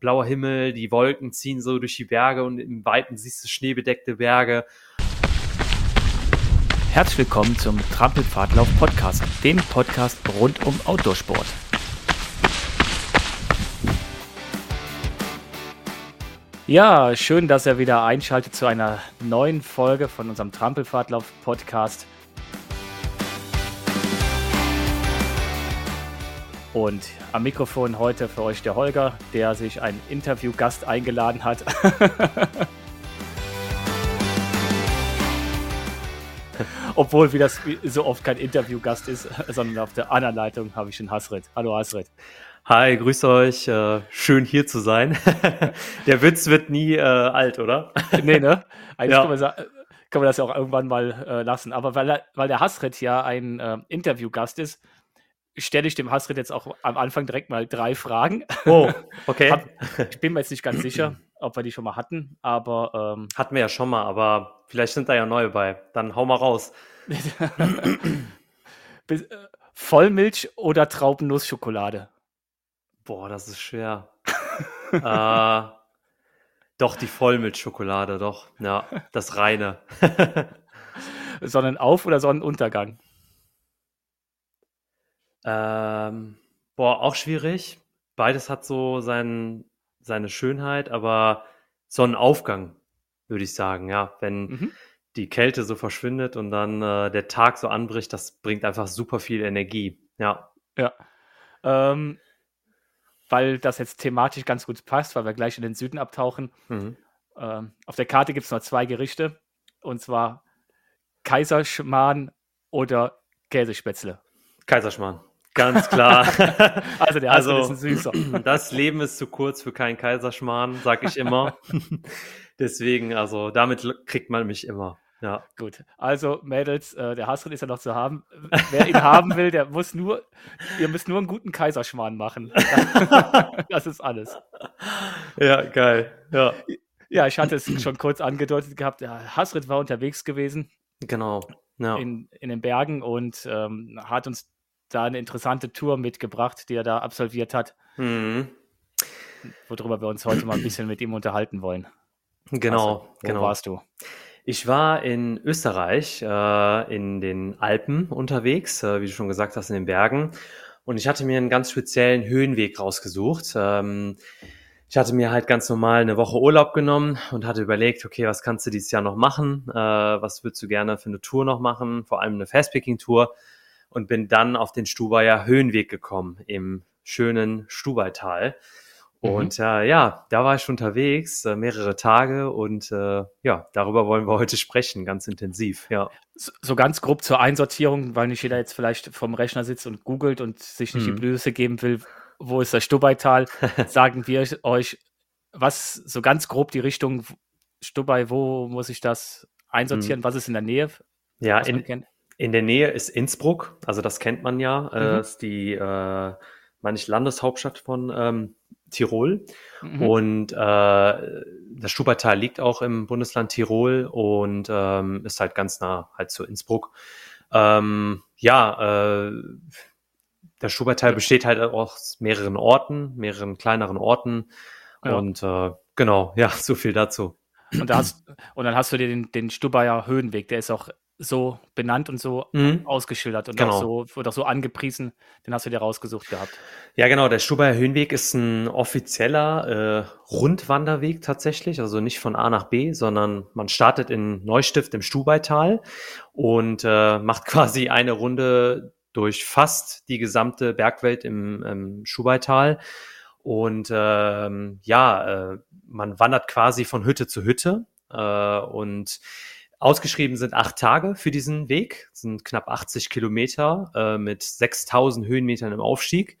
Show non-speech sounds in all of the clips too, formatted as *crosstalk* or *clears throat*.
blauer Himmel, die Wolken ziehen so durch die Berge und im Weiten siehst du schneebedeckte Berge. Herzlich willkommen zum Trampelpfadlauf Podcast, dem Podcast rund um Outdoorsport. Ja, schön, dass ihr wieder einschaltet zu einer neuen Folge von unserem Trampelpfadlauf Podcast. Und am Mikrofon heute für euch der Holger, der sich einen Interviewgast eingeladen hat. *laughs* Obwohl, wie das so oft kein Interviewgast ist, sondern auf der anderen Leitung habe ich schon Hasret. Hallo Hasret. Hi, grüß euch. Äh, schön hier zu sein. *laughs* der Witz wird nie äh, alt, oder? *laughs* nee, ne? Eigentlich ja. kann, man sagen, kann, man das ja auch irgendwann mal äh, lassen. Aber weil, weil der Hasret ja ein äh, Interviewgast ist, stelle ich dem Hasrit jetzt auch am Anfang direkt mal drei Fragen. Oh, *laughs* okay. Hab, ich bin mir jetzt nicht ganz sicher, ob wir die schon mal hatten, aber. Ähm, hatten wir ja schon mal, aber vielleicht sind da ja neue bei. Dann hau mal raus. *laughs* Äh, Vollmilch oder Traubennuss-Schokolade? Boah, das ist schwer. *laughs* äh, doch, die Vollmilchschokolade, doch. Ja, das reine. Sonnenauf- oder Sonnenuntergang? Ähm, boah, auch schwierig. Beides hat so sein, seine Schönheit, aber Sonnenaufgang, würde ich sagen, ja. Wenn mhm. die Kälte so verschwindet und dann äh, der Tag so anbricht, das bringt einfach super viel Energie, ja. Ja. Ähm, weil das jetzt thematisch ganz gut passt, weil wir gleich in den Süden abtauchen. Mhm. Ähm, auf der Karte gibt es nur zwei Gerichte, und zwar Kaiserschmarrn oder Käsespätzle. Kaiserschmarrn. Ganz klar. *laughs* also der also, ist ein süßer. *clears throat* Das Leben ist zu kurz für keinen Kaiserschmarrn, sag ich immer. *laughs* Deswegen, also damit kriegt man mich immer. Ja. Gut. Also, Mädels, äh, der Hasrit ist ja noch zu haben. Wer ihn haben will, der muss nur, ihr müsst nur einen guten Kaiserschmarrn machen. *laughs* das ist alles. Ja, geil. Ja. Ja, ich hatte es schon kurz angedeutet gehabt. Der Hasrit war unterwegs gewesen. Genau. Ja. In, in den Bergen und ähm, hat uns da eine interessante Tour mitgebracht, die er da absolviert hat. Mhm. Worüber wir uns heute mal ein bisschen mit ihm unterhalten wollen. Genau, also, wo genau. warst du? Ich war in Österreich, äh, in den Alpen unterwegs, äh, wie du schon gesagt hast, in den Bergen. Und ich hatte mir einen ganz speziellen Höhenweg rausgesucht. Ähm, ich hatte mir halt ganz normal eine Woche Urlaub genommen und hatte überlegt, okay, was kannst du dieses Jahr noch machen? Äh, was würdest du gerne für eine Tour noch machen? Vor allem eine Fastpicking-Tour und bin dann auf den Stubaier Höhenweg gekommen im schönen Stubaital. Mhm. Und äh, ja, da war ich unterwegs, äh, mehrere Tage und äh, ja, darüber wollen wir heute sprechen, ganz intensiv, ja. So, so, ganz grob zur Einsortierung, weil nicht jeder jetzt vielleicht vom Rechner sitzt und googelt und sich nicht mhm. die Blöße geben will, wo ist das Stubaital, *laughs* sagen wir euch, was so ganz grob die Richtung Stubai, wo muss ich das einsortieren, mhm. was ist in der Nähe? Ja, in, in der Nähe ist Innsbruck, also das kennt man ja, äh, mhm. äh, ist die, äh, meine ich, Landeshauptstadt von ähm, Tirol. Mhm. Und äh, das Stubaital liegt auch im Bundesland Tirol und ähm, ist halt ganz nah halt zu Innsbruck. Ähm, ja, äh, das Stubaital besteht halt auch aus mehreren Orten, mehreren kleineren Orten. Ja. Und äh, genau, ja, *laughs* so viel dazu. Und, da hast, und dann hast du dir den, den Stubaier Höhenweg, der ist auch so benannt und so mhm. ausgeschildert und genau. auch so, wird auch so angepriesen. Den hast du dir rausgesucht gehabt. Ja, genau. Der Stubaier Höhenweg ist ein offizieller äh, Rundwanderweg tatsächlich. Also nicht von A nach B, sondern man startet in Neustift im Stubaital und äh, *laughs* macht quasi eine Runde durch fast die gesamte Bergwelt im, im Stubaital. Und ähm, ja, äh, man wandert quasi von Hütte zu Hütte. Äh, und Ausgeschrieben sind acht Tage für diesen Weg, das sind knapp 80 Kilometer äh, mit 6000 Höhenmetern im Aufstieg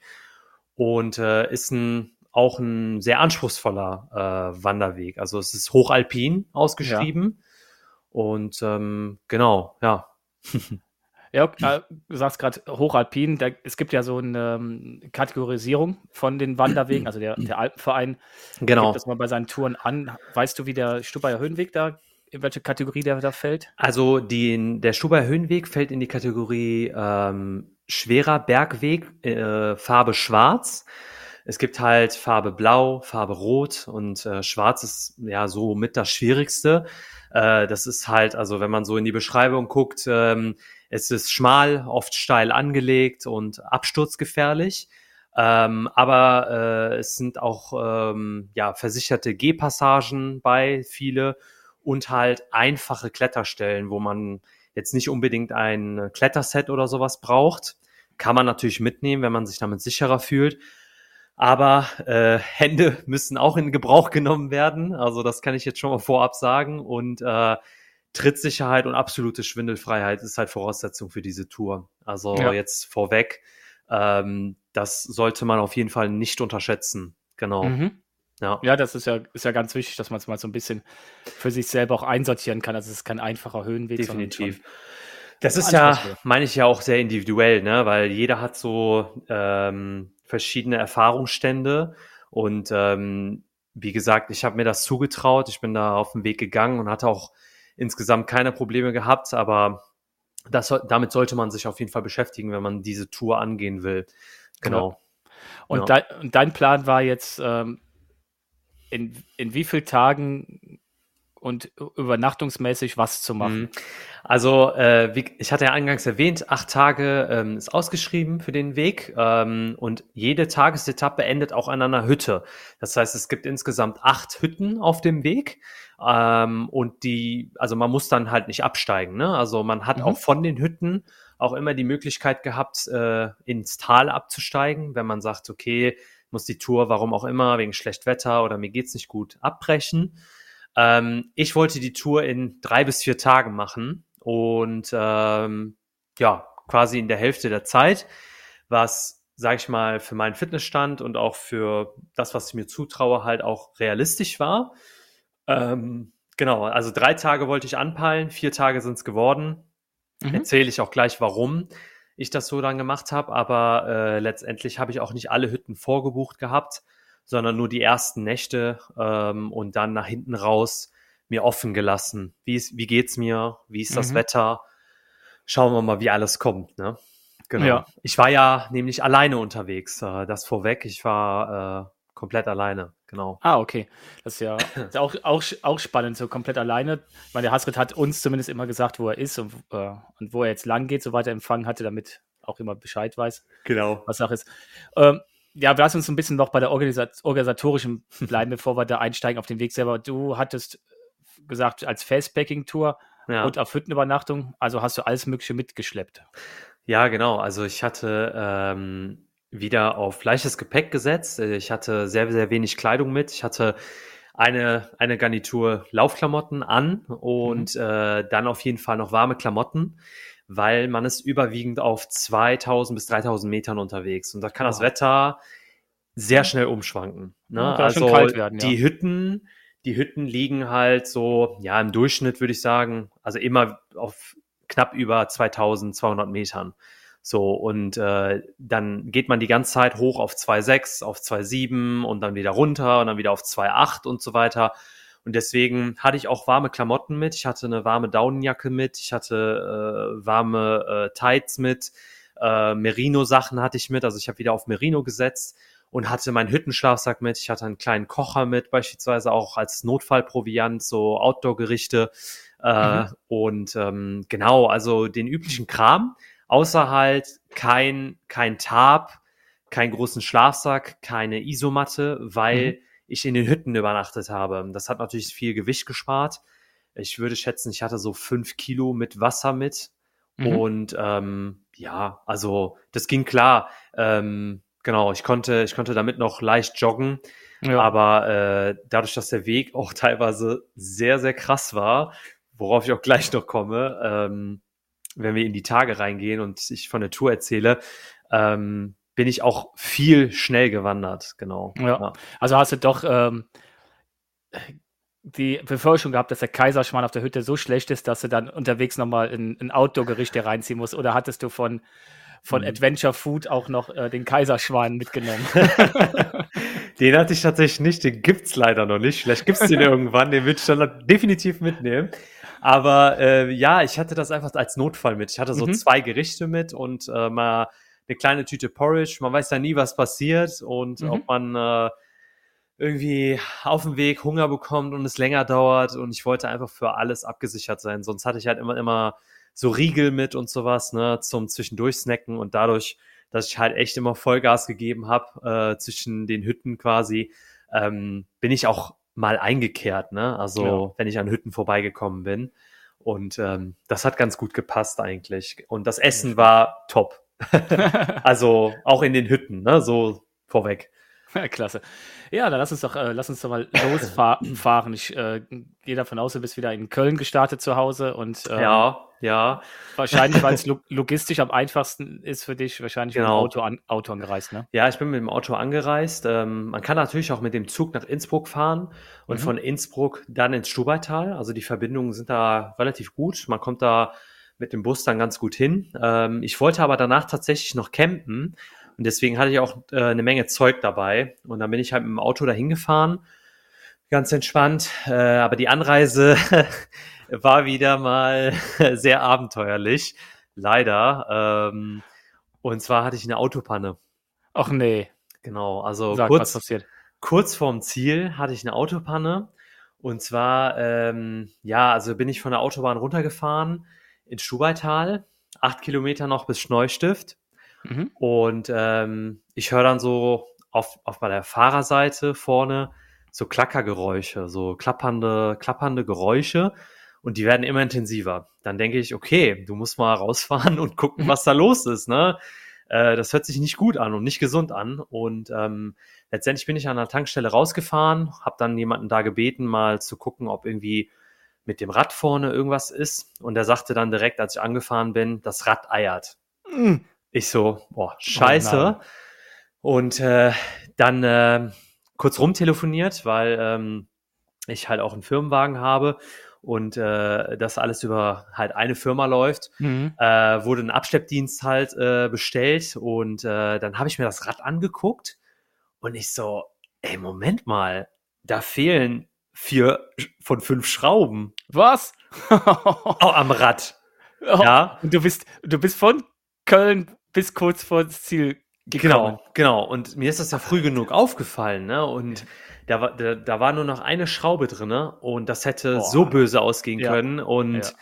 und äh, ist ein, auch ein sehr anspruchsvoller äh, Wanderweg. Also es ist hochalpin ausgeschrieben ja. und ähm, genau, ja. *laughs* Ja, äh, du sagst gerade Hochalpin, da, es gibt ja so eine um, Kategorisierung von den Wanderwegen, also der, der Alpenverein genau. gibt das mal bei seinen Touren an. Weißt du, wie der Stubaier Höhenweg da in welche Kategorie der da fällt? Also die, der Stuber Höhenweg fällt in die Kategorie ähm, schwerer Bergweg, äh, Farbe schwarz. es gibt halt Farbe Blau, Farbe Rot und äh, Schwarz ist ja so mit das Schwierigste. Äh, das ist halt, also wenn man so in die Beschreibung guckt, ähm, es ist schmal, oft steil angelegt und absturzgefährlich. Ähm, aber äh, es sind auch ähm, ja, versicherte Gehpassagen bei viele und halt einfache Kletterstellen, wo man jetzt nicht unbedingt ein Kletterset oder sowas braucht. Kann man natürlich mitnehmen, wenn man sich damit sicherer fühlt. Aber äh, Hände müssen auch in Gebrauch genommen werden. Also das kann ich jetzt schon mal vorab sagen. Und äh, Trittsicherheit und absolute Schwindelfreiheit ist halt Voraussetzung für diese Tour. Also ja. jetzt vorweg, ähm, das sollte man auf jeden Fall nicht unterschätzen. Genau. Mhm. Ja. ja, das ist ja, ist ja ganz wichtig, dass man es mal so ein bisschen für sich selber auch einsortieren kann. Also es ist kein einfacher Höhenweg. Definitiv. Das ist ja, meine ich ja auch sehr individuell, ne? weil jeder hat so ähm, verschiedene Erfahrungsstände und ähm, wie gesagt, ich habe mir das zugetraut, ich bin da auf den Weg gegangen und hatte auch insgesamt keine Probleme gehabt, aber das, damit sollte man sich auf jeden Fall beschäftigen, wenn man diese Tour angehen will. Genau. genau. Und, ja. dein, dein Plan war jetzt, ähm, in, in wie vielen Tagen und übernachtungsmäßig was zu machen? Mhm. Also, äh, wie, ich hatte ja eingangs erwähnt, acht Tage ähm, ist ausgeschrieben für den Weg ähm, und jede Tagesetappe endet auch an einer Hütte. Das heißt, es gibt insgesamt acht Hütten auf dem Weg ähm, und die, also man muss dann halt nicht absteigen. Ne? Also man hat mhm. auch von den Hütten auch immer die Möglichkeit gehabt, äh, ins Tal abzusteigen, wenn man sagt, okay, muss die Tour, warum auch immer, wegen schlecht Wetter oder mir geht's nicht gut, abbrechen. Ähm, ich wollte die Tour in drei bis vier Tagen machen und ähm, ja, quasi in der Hälfte der Zeit, was, sag ich mal, für meinen Fitnessstand und auch für das, was ich mir zutraue, halt auch realistisch war. Ähm, genau, also drei Tage wollte ich anpeilen, vier Tage sind es geworden. Mhm. Erzähle ich auch gleich, warum ich das so dann gemacht habe, aber äh, letztendlich habe ich auch nicht alle Hütten vorgebucht gehabt, sondern nur die ersten Nächte ähm, und dann nach hinten raus mir offen gelassen. Wie, ist, wie geht's mir? Wie ist das mhm. Wetter? Schauen wir mal, wie alles kommt. Ne? Genau. Ja. Ich war ja nämlich alleine unterwegs. Äh, das vorweg. Ich war äh, komplett alleine. Genau. Ah, okay. Das ist ja *coughs* ist auch, auch, auch spannend, so komplett alleine. Ich meine, der Hasrit hat uns zumindest immer gesagt, wo er ist und, äh, und wo er jetzt lang geht, soweit er empfangen hatte, damit auch immer Bescheid weiß. Genau. Was Sache ist. Ähm, ja, lass uns ein bisschen noch bei der Organisat organisatorischen bleiben, bevor wir da einsteigen auf den Weg selber. Du hattest gesagt, als Fastpacking-Tour ja. und auf Hüttenübernachtung, also hast du alles Mögliche mitgeschleppt. Ja, genau. Also ich hatte ähm, wieder auf leichtes Gepäck gesetzt. Ich hatte sehr, sehr wenig Kleidung mit. Ich hatte eine, eine Garnitur Laufklamotten an und mhm. äh, dann auf jeden Fall noch warme Klamotten, weil man ist überwiegend auf 2000 bis 3000 Metern unterwegs und da kann oh. das Wetter sehr schnell umschwanken. Ne? Ja, also werden, ja. die Hütten die Hütten liegen halt so, ja, im Durchschnitt würde ich sagen, also immer auf knapp über 2200 Metern. So, und äh, dann geht man die ganze Zeit hoch auf 2,6, auf 2,7 und dann wieder runter und dann wieder auf 2,8 und so weiter. Und deswegen hatte ich auch warme Klamotten mit. Ich hatte eine warme Daunenjacke mit. Ich hatte äh, warme äh, Tights mit. Äh, Merino-Sachen hatte ich mit. Also ich habe wieder auf Merino gesetzt und hatte meinen Hüttenschlafsack mit. Ich hatte einen kleinen Kocher mit, beispielsweise auch als Notfallproviant, so Outdoor-Gerichte. Äh, mhm. Und ähm, genau, also den üblichen Kram, außer halt kein, kein Tarp, keinen großen Schlafsack, keine Isomatte, weil mhm. ich in den Hütten übernachtet habe. Das hat natürlich viel Gewicht gespart. Ich würde schätzen, ich hatte so fünf Kilo mit Wasser mit. Mhm. Und ähm, ja, also das ging klar. Ähm, Genau, ich konnte, ich konnte damit noch leicht joggen. Ja. Aber äh, dadurch, dass der Weg auch *laughs* teilweise sehr, sehr krass war, worauf ich auch gleich noch komme, ähm, wenn wir in die Tage reingehen und ich von der Tour erzähle, ähm, bin ich auch viel schnell gewandert, genau. Ja. ja. Also hast du doch ähm, die Befürchtung gehabt, dass der Kaiserschmarrn auf der Hütte so schlecht ist, dass du dann unterwegs nochmal ein, ein Outdoor-Gericht reinziehen musst? Oder hattest du von von mhm. Adventure Food auch noch äh, den Kaiserschwan mitgenommen. *laughs* den hatte ich tatsächlich nicht, den gibt's leider noch nicht. Vielleicht gibt's den *laughs* irgendwann, den würde ich dann definitiv mitnehmen. Aber äh, ja, ich hatte das einfach als Notfall mit. Ich hatte so mhm. zwei Gerichte mit und äh, mal eine kleine Tüte Porridge. Man weiß ja nie, was passiert und Mhm. ob man äh, irgendwie auf dem Weg Hunger bekommt und es länger dauert. Und ich wollte einfach für alles abgesichert sein. Sonst hatte ich halt immer, immer so Riegel mit und sowas, ne, zum zwischendurch snacken und dadurch, dass ich halt echt immer Vollgas gegeben habe, äh, zwischen den Hütten quasi, ähm, bin ich auch mal eingekehrt, ne? Also Ja. wenn ich an Hütten vorbeigekommen bin. Und ähm, das hat ganz gut gepasst eigentlich. Und das Essen war top. *laughs* Also auch in den Hütten, ne? So vorweg. Klasse. Ja, dann lass uns doch, äh, lass uns doch mal losfahren. *clears throat* Ich äh, gehe davon aus, du bist wieder in Köln gestartet zu Hause und ähm, Ja, ja. wahrscheinlich, weil es lo logistisch am einfachsten ist für dich, wahrscheinlich mit dem Genau. Auto, an, Auto angereist, ne? Ja, ich bin mit dem Auto angereist. Ähm, man kann natürlich auch mit dem Zug nach Innsbruck fahren und Mhm. von Innsbruck dann ins Stubaital. Also die Verbindungen sind da relativ gut. Man kommt da mit dem Bus dann ganz gut hin. Ähm, ich wollte aber danach tatsächlich noch campen und deswegen hatte ich auch äh, eine Menge Zeug dabei. Und dann bin ich halt mit dem Auto dahin gefahren. Ganz entspannt. Äh, aber die Anreise *laughs* war wieder mal *laughs* sehr abenteuerlich. Leider. Ähm, und zwar hatte ich eine Autopanne. Ach nee, Genau, also sag, kurz, passiert. kurz vorm Ziel hatte ich eine Autopanne. Und zwar, ähm, ja, also bin ich von der Autobahn runtergefahren ins Stubaital, acht Kilometer noch bis Schneustift. Mhm. Und ähm, ich höre dann so auf, auf meiner Fahrerseite vorne so Klackergeräusche, so klappernde, klappernde Geräusche. Und die werden immer intensiver. Dann denke ich, okay, du musst mal rausfahren und gucken, was da los ist. Ne? Äh, das hört sich nicht gut an und nicht gesund an. Und ähm, letztendlich bin ich an der Tankstelle rausgefahren, habe dann jemanden da gebeten, mal zu gucken, ob irgendwie mit dem Rad vorne irgendwas ist. Und der sagte dann direkt, als ich angefahren bin, das Rad eiert. Mhm. Ich so, boah, scheiße. nein. und äh, dann äh, kurz rumtelefoniert, weil ähm, ich halt auch einen Firmenwagen habe und äh, das alles über halt eine Firma läuft. Mhm. Äh, wurde ein Abschleppdienst halt äh, bestellt und äh, dann habe ich mir das Rad angeguckt und ich so, ey, Moment mal, da fehlen vier von fünf Schrauben Was? *laughs* oh, am Rad. *laughs* Oh, Ja, Und du bist, du bist von Köln bis kurz vor das Ziel gekommen. Genau, genau. Und mir ist das ja früh genug aufgefallen, ne? Und da war, da, da war nur noch eine Schraube drinne und das hätte Boah. so böse ausgehen Ja. können. Und Ja.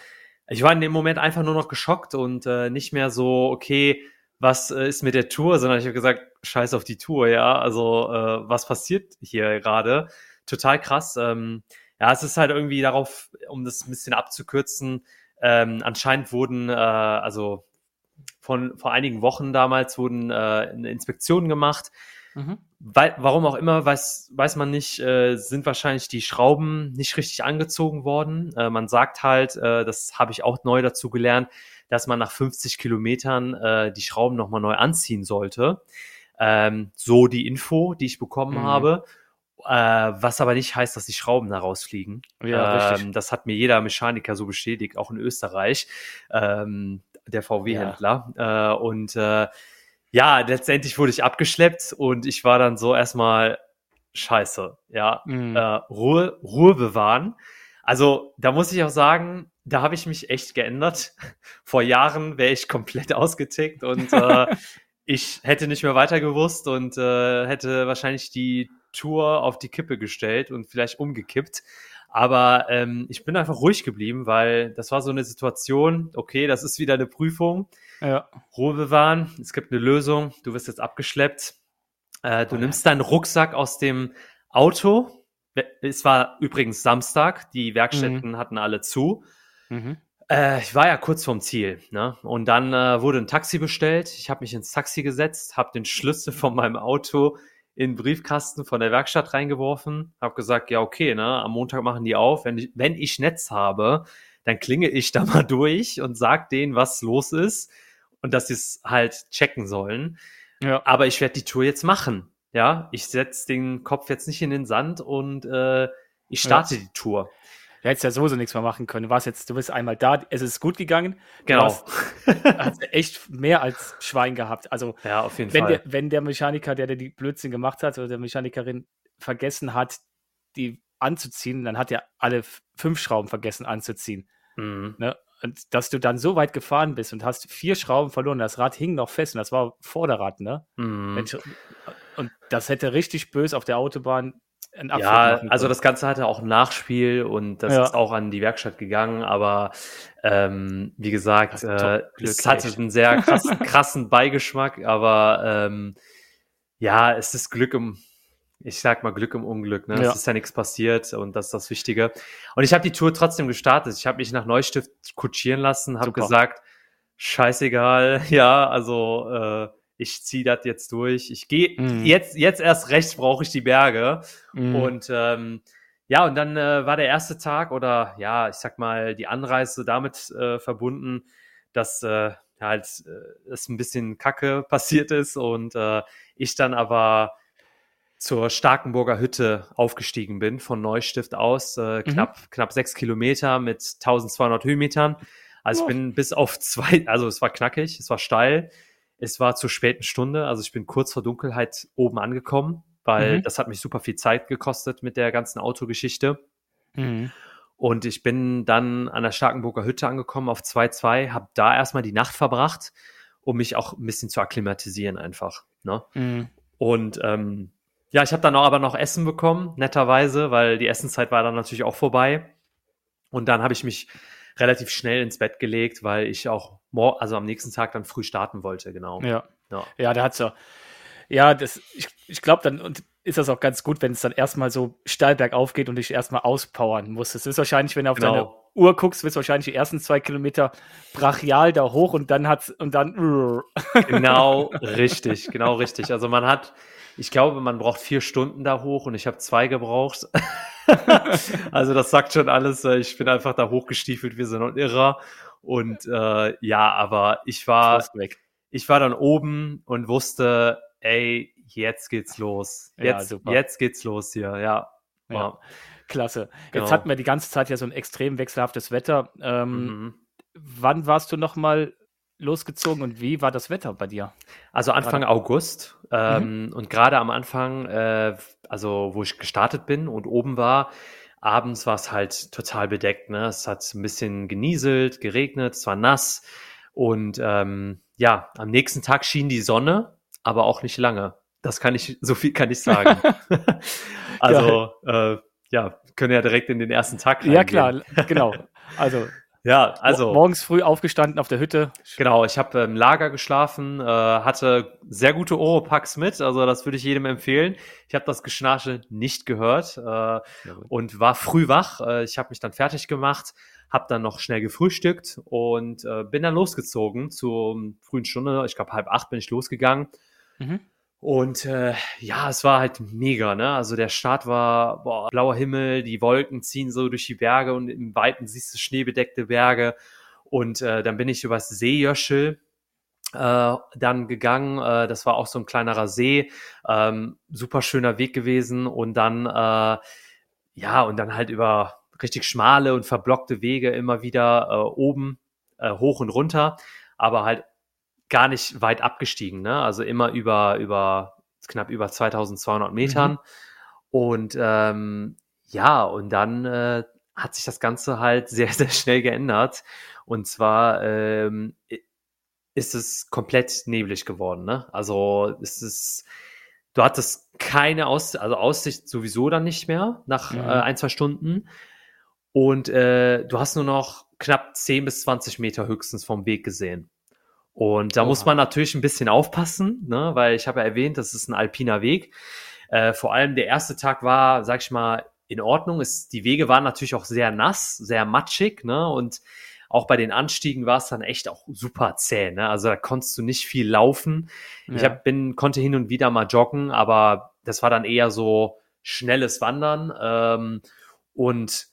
ich war in dem Moment einfach nur noch geschockt und äh, nicht mehr so, okay, was äh, ist mit der Tour, sondern ich habe gesagt, scheiß auf die Tour, ja. Also, äh, was passiert hier gerade? Total krass. Ähm, ja, es ist halt irgendwie darauf, um das ein bisschen abzukürzen, ähm, anscheinend wurden, äh, also von vor einigen Wochen damals wurden äh, eine Inspektion gemacht. Mhm. Weil, warum auch immer, weiß, weiß man nicht, äh, sind wahrscheinlich die Schrauben nicht richtig angezogen worden. Äh, man sagt halt, äh, das habe ich auch neu dazu gelernt, dass man nach 50 Kilometern äh, die Schrauben nochmal neu anziehen sollte. Ähm, so die Info, die ich bekommen Mhm. habe. Äh, was aber nicht heißt, dass die Schrauben da rausfliegen. Ja, richtig. ähm, das hat mir jeder Mechaniker so bestätigt, auch in Österreich, ähm, der VW-Händler. Äh, und äh, ja, letztendlich wurde ich abgeschleppt und ich war dann so erstmal scheiße, ja, Mhm. äh, Ruhe, Ruhe bewahren. Also da muss ich auch sagen, da habe ich mich echt geändert. *laughs* Vor Jahren wäre ich komplett ausgetickt und äh, *laughs* ich hätte nicht mehr weiter gewusst und äh, hätte wahrscheinlich die Tour auf die Kippe gestellt und vielleicht umgekippt. Aber ähm, ich bin einfach ruhig geblieben, weil das war so eine Situation, okay, das ist wieder eine Prüfung. ja. Ruhe bewahren, es gibt eine Lösung, du wirst jetzt abgeschleppt. Äh, du Oh nimmst deinen Rucksack aus dem Auto. Es war übrigens Samstag, die Werkstätten hatten alle zu. Mhm. Äh, ich war ja kurz vorm Ziel, ne? Und dann äh, wurde ein Taxi bestellt. Ich habe mich ins Taxi gesetzt, habe den Schlüssel von meinem Auto in den Briefkasten von der Werkstatt reingeworfen, habe gesagt, ja okay, ne? Am Montag machen die auf. Wenn ich, wenn ich Netz habe, dann klinge ich *laughs* da mal durch und sag denen, was los ist und dass sie es halt checken sollen. Ja. Aber ich werde die Tour jetzt machen. Ja, ich setz den Kopf jetzt nicht in den Sand und äh, ich starte die Tour. Du hättest ja sowieso nichts mehr machen können. Du warst jetzt, du bist einmal da, es ist gut gegangen. Genau. hast- Hast echt mehr als Schwein gehabt. Also, ja, auf jeden wenn Fall. der, wenn der Mechaniker, der, der die Blödsinn gemacht hat, oder der Mechanikerin vergessen hat, die anzuziehen, dann hat er alle fünf Schrauben vergessen anzuziehen. Mhm. Ne? Und dass du dann so weit gefahren bist und hast vier Schrauben verloren, das Rad hing noch fest und das war Vorderrad, ne? Mm. Und das hätte richtig böse auf der Autobahn Ja, also das Ganze hatte auch ein Nachspiel und das ja. ist auch an die Werkstatt gegangen, aber ähm, wie gesagt, äh, es hatte einen sehr krassen, *laughs* krassen Beigeschmack, aber ähm, ja, es ist Glück im, ich sag mal Glück im Unglück, ne? Ja. Es ist ja nichts passiert und das ist das Wichtige. Und ich habe die Tour trotzdem gestartet. Ich habe mich nach Neustift kutschieren lassen, habe gesagt, scheißegal, *laughs* ja, also äh, ich ziehe das jetzt durch. Ich gehe mm. jetzt, jetzt erst recht brauche ich die Berge. Mm. Und ähm, ja, und dann äh, war der erste Tag oder ja, ich sag mal, die Anreise damit äh, verbunden, dass äh, halt äh, es ein bisschen Kacke *laughs* passiert ist und äh, ich dann aber zur Starkenburger Hütte aufgestiegen bin von Neustift aus, äh, mhm. knapp, knapp sechs Kilometer mit 1200 Höhenmetern. Also ich bin bis auf zwei, also es war knackig, es war steil. Es war zur späten Stunde, also ich bin kurz vor Dunkelheit oben angekommen, weil mhm. das hat mich super viel Zeit gekostet mit der ganzen Autogeschichte. Mhm. Und ich bin dann an der Starkenburger Hütte angekommen auf 2-2, habe da erstmal die Nacht verbracht, um mich auch ein bisschen zu akklimatisieren einfach. Ne? Mhm. Und ähm, ja, ich habe dann auch aber noch Essen bekommen, netterweise, weil die Essenszeit war dann natürlich auch vorbei. Und dann habe ich mich relativ schnell ins Bett gelegt, weil ich auch mor also am nächsten Tag dann früh starten wollte, genau. Ja, ja, ja da hat's ja. Ja, das, ich, ich glaube, dann und ist das auch ganz gut, wenn es dann erstmal so steil bergauf geht und dich erstmal auspowern muss. Das ist wahrscheinlich, wenn du auf genau. deine Uhr guckst, wird es wahrscheinlich die ersten zwei Kilometer brachial da hoch und dann hat's und dann. Genau, richtig, genau richtig. Also man hat, ich glaube, man braucht vier Stunden da hoch und ich habe zwei gebraucht. *laughs* also das sagt schon alles. Äh, ich bin einfach da hochgestiefelt, wir sind ein Irrer. Und äh, ja, aber ich war, ich war dann oben und wusste, ey, jetzt geht's los. Jetzt, ja, jetzt geht's los hier, ja. ja. ja. Klasse. Genau. Jetzt hatten wir die ganze Zeit ja so ein extrem wechselhaftes Wetter. Ähm, mhm. Wann warst du nochmal losgezogen und wie war das Wetter bei dir? Also Anfang gerade? August ähm, mhm. und gerade am Anfang, äh, also wo ich gestartet bin und oben war, abends war es halt total bedeckt. Ne? Es hat ein bisschen genieselt, geregnet, es war nass und ähm, ja, am nächsten Tag schien die Sonne, aber auch nicht lange. Das kann ich, so viel kann ich sagen. *laughs* also äh, ja, können ja direkt in den ersten Tag reingehen. Ja klar, genau. Also ja, also. Morgens früh aufgestanden auf der Hütte. Genau, ich habe im Lager geschlafen, äh, hatte sehr gute Oropax mit, also das würde ich jedem empfehlen. Ich habe das Geschnarche nicht gehört äh, und war früh wach. Äh, ich habe mich dann fertig gemacht, habe dann noch schnell gefrühstückt und bin dann losgezogen zur frühen Stunde. Ich glaube, halb acht bin ich losgegangen. Mhm. Und äh, ja, es war halt mega, ne? Also der Start war boah, blauer Himmel, die Wolken ziehen so durch die Berge und im Weiten siehst du schneebedeckte Berge. Und äh, dann bin ich übers Seejöschel äh, dann gegangen. Äh, das war auch so ein kleinerer See, ähm, super schöner Weg gewesen. Und dann, äh, ja, und dann halt über richtig schmale und verblockte Wege immer wieder äh, oben äh, hoch und runter, aber halt gar nicht weit abgestiegen, ne? Also immer über, über knapp über 2200 Metern. Mhm. Und ähm, ja, und dann äh, hat sich das Ganze halt *laughs* sehr, sehr schnell geändert. Und zwar ähm, ist es komplett neblig geworden, ne? Also es ist, du hattest keine Aussicht, also Aussicht sowieso dann nicht mehr nach mhm. äh, ein, zwei Stunden. Und äh, du hast nur noch knapp 10 bis 20 Meter höchstens vom Weg gesehen. Und da Oha. muss man natürlich ein bisschen aufpassen, ne? weil ich habe ja erwähnt, das ist ein alpiner Weg. Äh, vor allem der erste Tag war, sag ich mal, in Ordnung. Es, die Wege waren natürlich auch sehr nass, sehr matschig, ne? Und auch bei den Anstiegen war es dann echt auch super zäh, ne? Also da konntest du nicht viel laufen. Ja. Ich hab, bin, konnte hin und wieder mal joggen, aber das war dann eher so schnelles Wandern. Ähm, und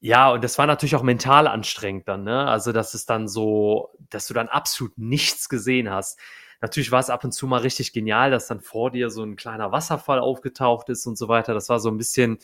ja, und das war natürlich auch mental anstrengend dann, ne? Also, dass es dann so, dass du dann absolut nichts gesehen hast. Natürlich war es ab und zu mal richtig genial, dass dann vor dir so ein kleiner Wasserfall aufgetaucht ist und so weiter. Das war so ein bisschen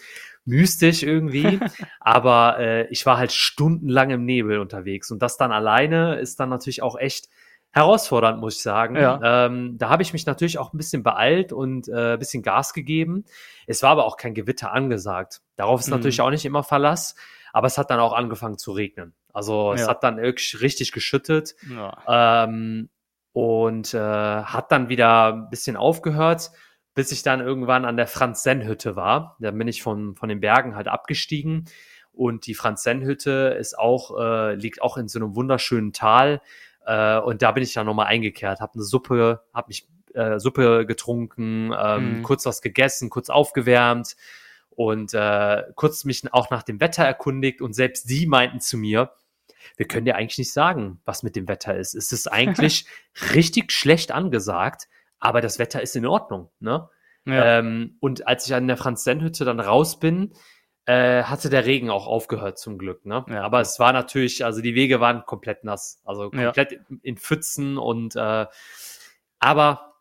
mystisch irgendwie. *laughs* Aber äh, ich war halt stundenlang im Nebel unterwegs. Und das dann alleine ist dann natürlich auch echt herausfordernd, muss ich sagen. Ja. Ähm, da habe ich mich natürlich auch ein bisschen beeilt und äh, ein bisschen Gas gegeben. Es war aber auch kein Gewitter angesagt. Darauf ist mhm. natürlich auch nicht immer Verlass. Aber es hat dann auch angefangen zu regnen. Also es Ja. hat dann wirklich richtig geschüttet. Ja. Ähm, und äh, hat dann wieder ein bisschen aufgehört, bis ich dann irgendwann an der Franz-Senn-Hütte war. Da bin ich von, von den Bergen halt abgestiegen. Und die Franz-Senn-Hütte ist auch, äh, liegt auch in so einem wunderschönen Tal. Äh, und da bin ich dann nochmal eingekehrt, habe eine Suppe, habe mich äh, Suppe getrunken, ähm, Mhm. kurz was gegessen, kurz aufgewärmt und äh, kurz mich auch nach dem Wetter erkundigt. Und selbst die meinten zu mir, wir können dir eigentlich nicht sagen, was mit dem Wetter ist. Es ist eigentlich *laughs* richtig schlecht angesagt, aber das Wetter ist in Ordnung. Ne? Ja. Ähm, und als ich an der Franz-Senn-Hütte dann raus bin, äh, hatte der Regen auch aufgehört zum Glück. Ne? Ja, aber es war natürlich, also die Wege waren komplett nass, also Ja. komplett in Pfützen und äh, aber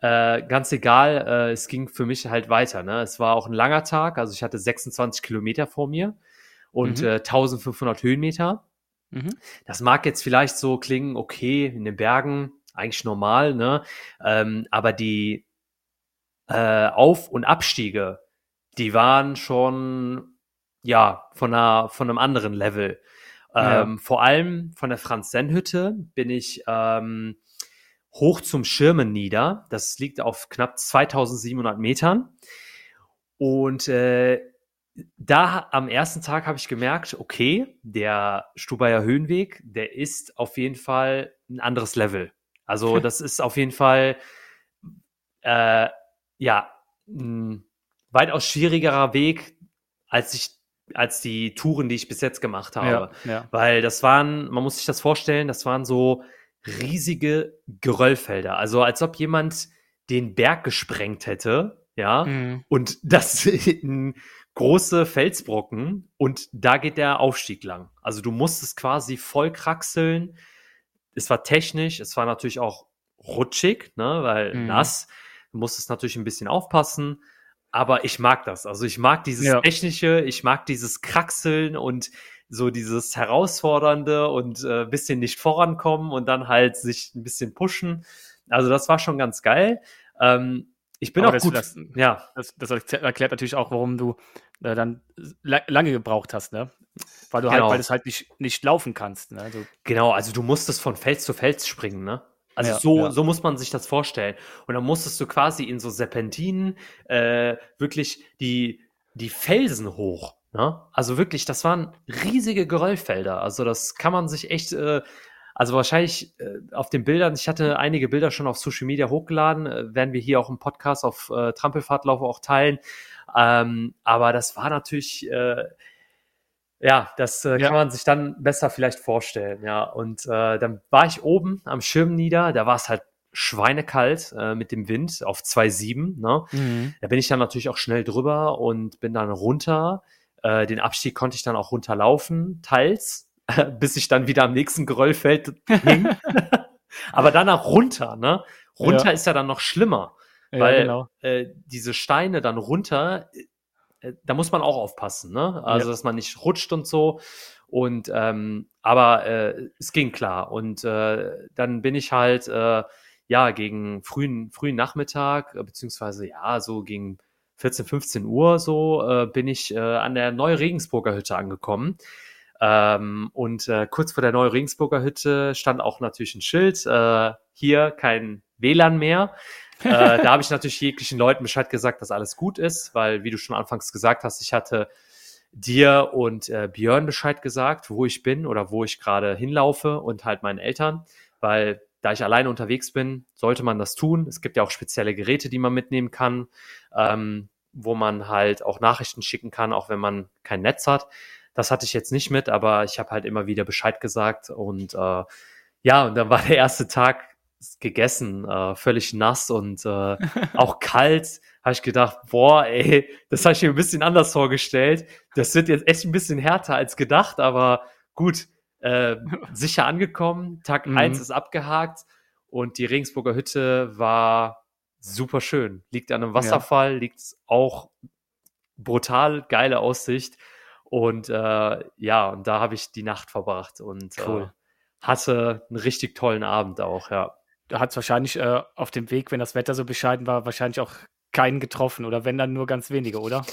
äh, ganz egal, äh, es ging für mich halt weiter. Ne? Es war auch ein langer Tag, also ich hatte 26 Kilometer vor mir und Mhm. äh, 1500 Höhenmeter. Mhm. Das mag jetzt vielleicht so klingen, okay, in den Bergen, eigentlich normal, ne? Ähm, aber die äh, Auf- und Abstiege, die waren schon, ja, von, einer, von einem anderen Level. Ja. Ähm, Vor allem von der Franz-Senn-Hütte bin ich ähm, hoch zum Schirmen nieder. Das liegt auf knapp 2700 Metern. Und äh, da am ersten Tag habe ich gemerkt, okay, der Stubaier Höhenweg, der ist auf jeden Fall ein anderes Level. Also das ist auf jeden Fall äh, ja ein weitaus schwierigerer Weg, als ich als die Touren, die ich bis jetzt gemacht habe. Ja. Ja. Weil das waren, man muss sich das vorstellen, das waren so riesige Geröllfelder. Also als ob jemand den Berg gesprengt hätte, ja. Mhm. Und das sind große Felsbrocken und da geht der Aufstieg lang. Also du musstest quasi voll kraxeln. Es war technisch, es war natürlich auch rutschig, ne, weil Mhm. nass. Du musstest natürlich ein bisschen aufpassen. Aber ich mag das. Also ich mag dieses Ja. Technische, ich mag dieses Kraxeln und so dieses Herausfordernde und äh, bisschen nicht vorankommen und dann halt sich ein bisschen pushen. Also das war schon ganz geil. Ähm, ich bin Aber auch das- gut. das- ja, Das, das erklärt natürlich auch, warum du äh, dann la lange gebraucht hast, ne? Weil du Genau. halt, weil es halt nicht, nicht laufen kannst. Ne? Also, Genau, also du musstest von Fels zu Fels springen, ne? Also Ja, so, ja. so muss man sich das vorstellen. Und dann musstest du quasi in so Serpentinen äh, wirklich die, die Felsen hoch. Ne? Also wirklich, das waren riesige Geröllfelder. Also das kann man sich echt, äh, also wahrscheinlich äh, auf den Bildern, ich hatte einige Bilder schon auf Social Media hochgeladen, äh, werden wir hier auch im Podcast auf äh, Trampelfahrtlauf auch teilen. Ähm, aber das war natürlich, äh, ja, das äh, Ja. kann man sich dann besser vielleicht vorstellen, ja. Und äh, dann war ich oben am Schirm nieder, da war es halt schweinekalt äh, mit dem Wind auf 2,7, ne? Da bin ich dann natürlich auch schnell drüber und bin dann runter. Äh, den Abstieg konnte ich dann auch runterlaufen, teils, *laughs* bis ich dann wieder am nächsten Geröllfeld hing. *laughs* Aber danach runter, ne? Runter Ja. ist ja dann noch schlimmer ja, weil genau. äh, diese Steine dann runter, äh, da muss man auch aufpassen, ne? Also, Ja. dass man nicht rutscht und so. Und ähm, aber äh, es ging klar. Und äh, dann bin ich halt äh, ja gegen frühen, frühen Nachmittag, äh, beziehungsweise ja, so gegen 14, 15 Uhr so, äh, bin ich äh, an der Neu-Regensburger Hütte angekommen. Ähm, und äh, kurz vor der Neu-Regensburger Hütte stand auch natürlich ein Schild, äh, hier kein WLAN mehr. äh, *laughs* da habe ich natürlich jeglichen Leuten Bescheid gesagt, dass alles gut ist, weil, wie du schon anfangs gesagt hast, ich hatte dir und äh, Björn Bescheid gesagt, wo ich bin oder wo ich gerade hinlaufe und halt meinen Eltern, weil da ich alleine unterwegs bin, sollte man das tun. Es gibt ja auch spezielle Geräte, die man mitnehmen kann, ähm, wo man halt auch Nachrichten schicken kann, auch wenn man kein Netz hat. Das hatte ich jetzt nicht mit, aber ich habe halt immer wieder Bescheid gesagt und äh, ja, und dann war *laughs* der erste Tag gegessen, äh, völlig nass und äh, *laughs* auch kalt. Habe ich gedacht, boah, ey, das habe ich mir ein bisschen anders vorgestellt. Das wird jetzt echt ein bisschen härter als gedacht, aber gut, äh, sicher angekommen. Tag Mhm. eins ist abgehakt und die Regensburger Hütte war super schön. Liegt an einem Wasserfall, liegt auch brutal geile Aussicht. Und äh, ja, und da habe ich die Nacht verbracht und Cool. äh, hatte einen richtig tollen Abend auch, ja. Da hat es wahrscheinlich äh, auf dem Weg, wenn das Wetter so bescheiden war, wahrscheinlich auch keinen getroffen oder wenn dann nur ganz wenige, oder?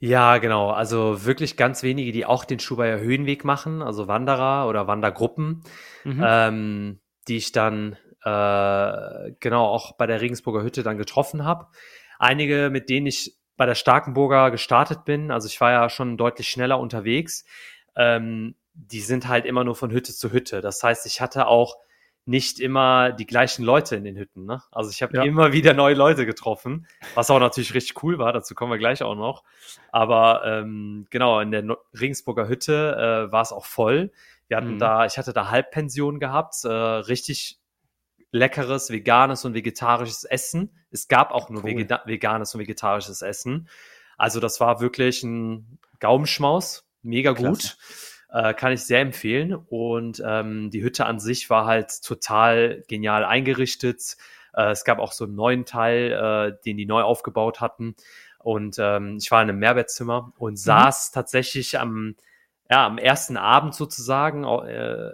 Ja, genau. Also wirklich ganz wenige, die auch den Schubaier Höhenweg machen, also Wanderer oder Wandergruppen, mhm. ähm, die ich dann äh, genau auch bei der Regensburger Hütte dann getroffen habe. Einige, mit denen ich bei der Starkenburger gestartet bin, also ich war ja schon deutlich schneller unterwegs, ähm, die sind halt immer nur von Hütte zu Hütte. Das heißt, ich hatte auch nicht immer die gleichen Leute in den Hütten. Ne? Also ich habe ja. immer wieder neue Leute getroffen, was auch natürlich richtig cool war. Dazu kommen wir gleich auch noch. Aber ähm, genau in der no Regensburger Hütte äh, war es auch voll. Wir hatten mhm. da, ich hatte da Halbpension gehabt, äh, richtig leckeres veganes und vegetarisches Essen. Es gab auch nur cool. veganes und vegetarisches Essen. Also das war wirklich ein Gaumenschmaus, mega gut. Äh, kann ich sehr empfehlen. Und ähm, die Hütte an sich war halt total genial eingerichtet. Äh, es gab auch so einen neuen Teil, äh, den die neu aufgebaut hatten. Und ähm, ich war in einem Mehrbettzimmer und mhm. saß tatsächlich am, ja, am ersten Abend sozusagen, äh,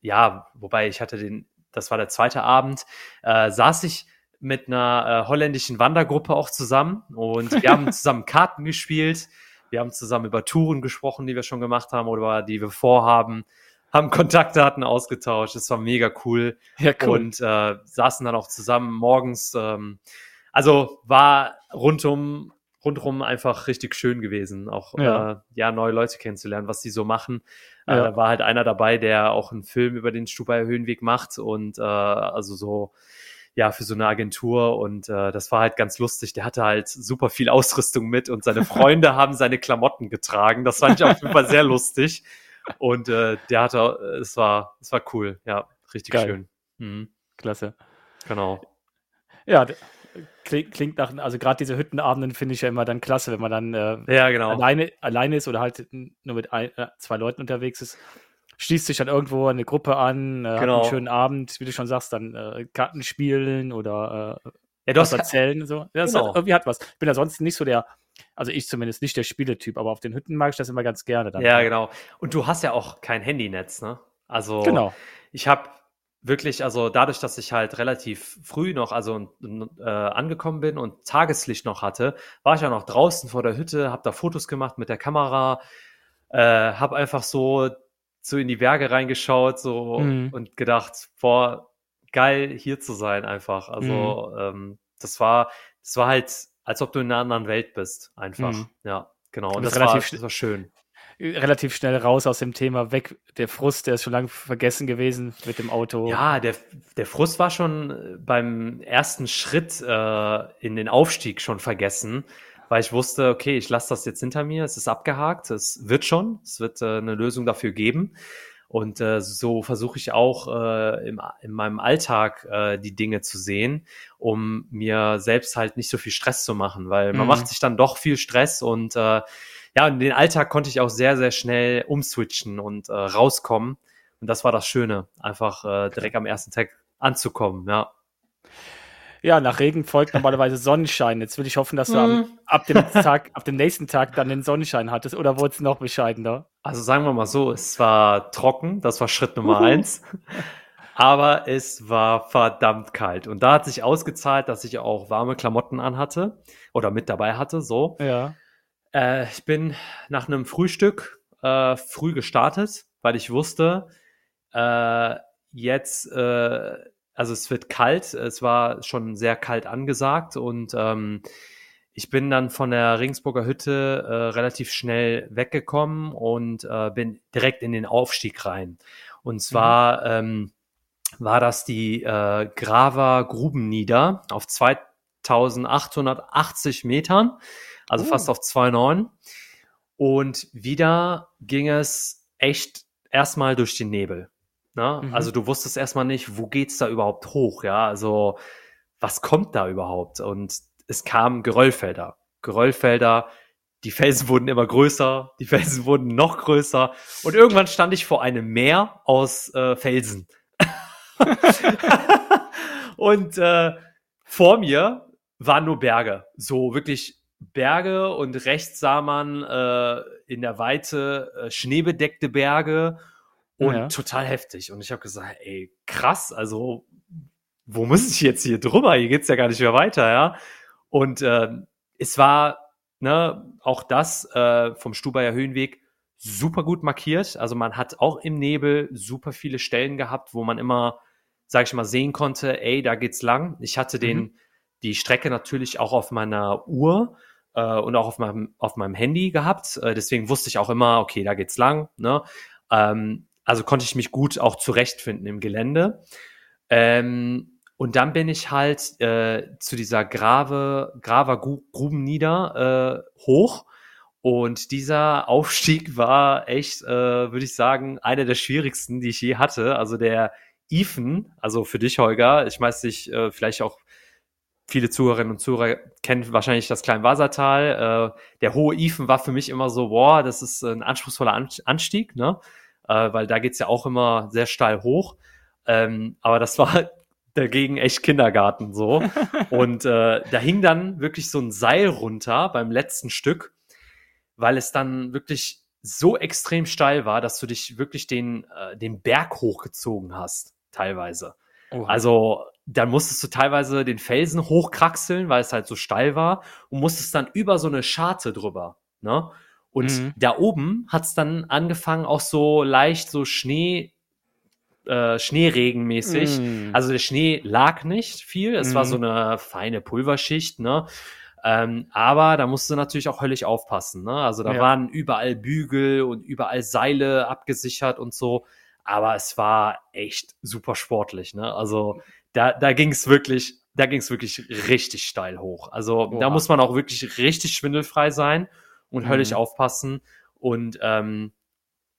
ja, wobei ich hatte den, das war der zweite Abend, äh, saß ich mit einer äh, holländischen Wandergruppe auch zusammen und wir haben *laughs* zusammen Karten gespielt. Wir haben zusammen über Touren gesprochen, die wir schon gemacht haben oder die wir vorhaben, haben Kontaktdaten ausgetauscht. Es war mega cool. Ja, cool. Und äh, saßen dann auch zusammen morgens. Ähm, also war rundum, rundum einfach richtig schön gewesen, auch ja. Äh, ja neue Leute kennenzulernen, was die so machen. Äh, ja. Äh, war halt einer dabei, der auch einen Film über den Stubaier Höhenweg macht und äh, also so ja, für so eine Agentur und äh, das war halt ganz lustig. Der hatte halt super viel Ausrüstung mit und seine Freunde *laughs* haben seine Klamotten getragen. Das fand ich auf jeden Fall sehr *laughs* lustig. Und äh, der hatte, äh, es war, es war cool, ja, richtig Geil. schön. Mhm. Klasse. Genau. Ja, klingt, klingt nach, also gerade diese Hüttenabenden finde ich ja immer dann klasse, wenn man dann äh, ja, genau. alleine, alleine ist oder halt nur mit ein, äh, zwei Leuten unterwegs ist schließt sich dann irgendwo eine Gruppe an, äh, genau. hat einen schönen Abend, wie du schon sagst, dann äh, Karten spielen oder äh, ja, was erzählen. So. Ja, genau. hat, irgendwie hat was. Ich bin ja sonst nicht so der, also ich zumindest nicht der Spieletyp, aber auf den Hütten mag ich das immer ganz gerne. Dann. Ja, genau. Und du hast ja auch kein Handynetz, ne? Also genau. ich habe wirklich, also dadurch, dass ich halt relativ früh noch, also äh, angekommen bin und Tageslicht noch hatte, war ich ja noch draußen vor der Hütte, habe da Fotos gemacht mit der Kamera, äh, habe einfach so so in die Berge reingeschaut so mhm. und gedacht, boah, geil hier zu sein einfach. Also mhm. ähm, das war, das war halt, als ob du in einer anderen Welt bist, einfach. Mhm. Ja, genau. Und, und das, war, das war schön relativ schnell raus aus dem Thema weg. Der Frust, der ist schon lange vergessen gewesen mit dem Auto. Ja, der, der Frust war schon beim ersten Schritt äh, in den Aufstieg schon vergessen weil ich wusste, okay, ich lasse das jetzt hinter mir, es ist abgehakt, es wird schon, es wird äh, eine Lösung dafür geben. Und äh, so versuche ich auch äh, im, in meinem Alltag äh, die Dinge zu sehen, um mir selbst halt nicht so viel Stress zu machen, weil man mhm. macht sich dann doch viel Stress und äh, ja, in den Alltag konnte ich auch sehr, sehr schnell umswitchen und äh, rauskommen. Und das war das Schöne, einfach äh, direkt am ersten Tag anzukommen, ja. Ja, nach Regen folgt normalerweise Sonnenschein. Jetzt will ich hoffen, dass du am, mhm. ab dem *laughs* Tag, ab dem nächsten Tag dann den Sonnenschein hattest oder wurde es noch bescheidener? Also sagen wir mal so, es war trocken, das war Schritt Nummer eins. Aber es war verdammt kalt. Und da hat sich ausgezahlt, dass ich auch warme Klamotten anhatte oder mit dabei hatte. So. Ja. Äh, ich bin nach einem Frühstück äh, früh gestartet, weil ich wusste, äh, jetzt äh, also es wird kalt, es war schon sehr kalt angesagt und ähm, ich bin dann von der Ringsburger Hütte äh, relativ schnell weggekommen und äh, bin direkt in den Aufstieg rein. Und zwar mhm. ähm, war das die äh, Grava Grubennieder auf 2880 Metern, also uh. fast auf 2,9. Und wieder ging es echt erstmal durch den Nebel. Ne? Mhm. Also du wusstest erstmal nicht, wo geht's da überhaupt hoch, ja? Also was kommt da überhaupt? Und es kamen Geröllfelder. Geröllfelder, die Felsen *laughs* wurden immer größer, die Felsen wurden noch größer und irgendwann stand ich vor einem Meer aus äh, Felsen. *laughs* und äh, vor mir waren nur Berge, so wirklich Berge und rechts sah man äh, in der Weite äh, schneebedeckte Berge und ja. total heftig. Und ich habe gesagt, ey, krass, also wo muss ich jetzt hier drüber? Hier geht's ja gar nicht mehr weiter, ja. Und äh, es war ne, auch das äh, vom Stubaier Höhenweg super gut markiert. Also man hat auch im Nebel super viele Stellen gehabt, wo man immer, sag ich mal, sehen konnte, ey, da geht's lang. Ich hatte den, mhm. die Strecke natürlich auch auf meiner Uhr äh, und auch auf meinem, auf meinem Handy gehabt. Äh, deswegen wusste ich auch immer, okay, da geht's lang. Ne? Ähm, also konnte ich mich gut auch zurechtfinden im Gelände. Ähm, und dann bin ich halt äh, zu dieser Grave, Graver Gruben nieder äh, hoch. Und dieser *laughs* Aufstieg war echt, äh, würde ich sagen, einer der schwierigsten, die ich je hatte. Also der Ethan, also für dich, Holger, ich weiß nicht, äh, vielleicht auch viele Zuhörerinnen und Zuhörer kennen wahrscheinlich das Kleinwassertal. Äh, der hohe Ethan war für mich immer so, boah, das ist ein anspruchsvoller Anstieg, ne? Äh, weil da geht's ja auch immer sehr steil hoch. Ähm, aber das war *laughs* dagegen echt Kindergarten so. *laughs* und äh, da hing dann wirklich so ein Seil runter beim letzten Stück, weil es dann wirklich so extrem steil war, dass du dich wirklich den, äh, den Berg hochgezogen hast, teilweise. Oha. Also dann musstest du teilweise den Felsen hochkraxeln, weil es halt so steil war und musstest dann über so eine Scharte drüber. Ne? Und mhm. da oben hat es dann angefangen, auch so leicht so Schnee äh, Schneeregenmäßig. Mm. Also der Schnee lag nicht viel, es mm. war so mhm. eine feine Pulverschicht, ne? Ähm, aber da musst du natürlich auch höllisch aufpassen. Ne? Also da ja. waren überall Bügel und überall Seile abgesichert und so. Aber es war echt super sportlich. Ne? Also da, da ging es wirklich, da ging es wirklich richtig steil hoch. Also Boah. da muss man auch wirklich richtig schwindelfrei sein und mhm. höllisch aufpassen. Und ähm,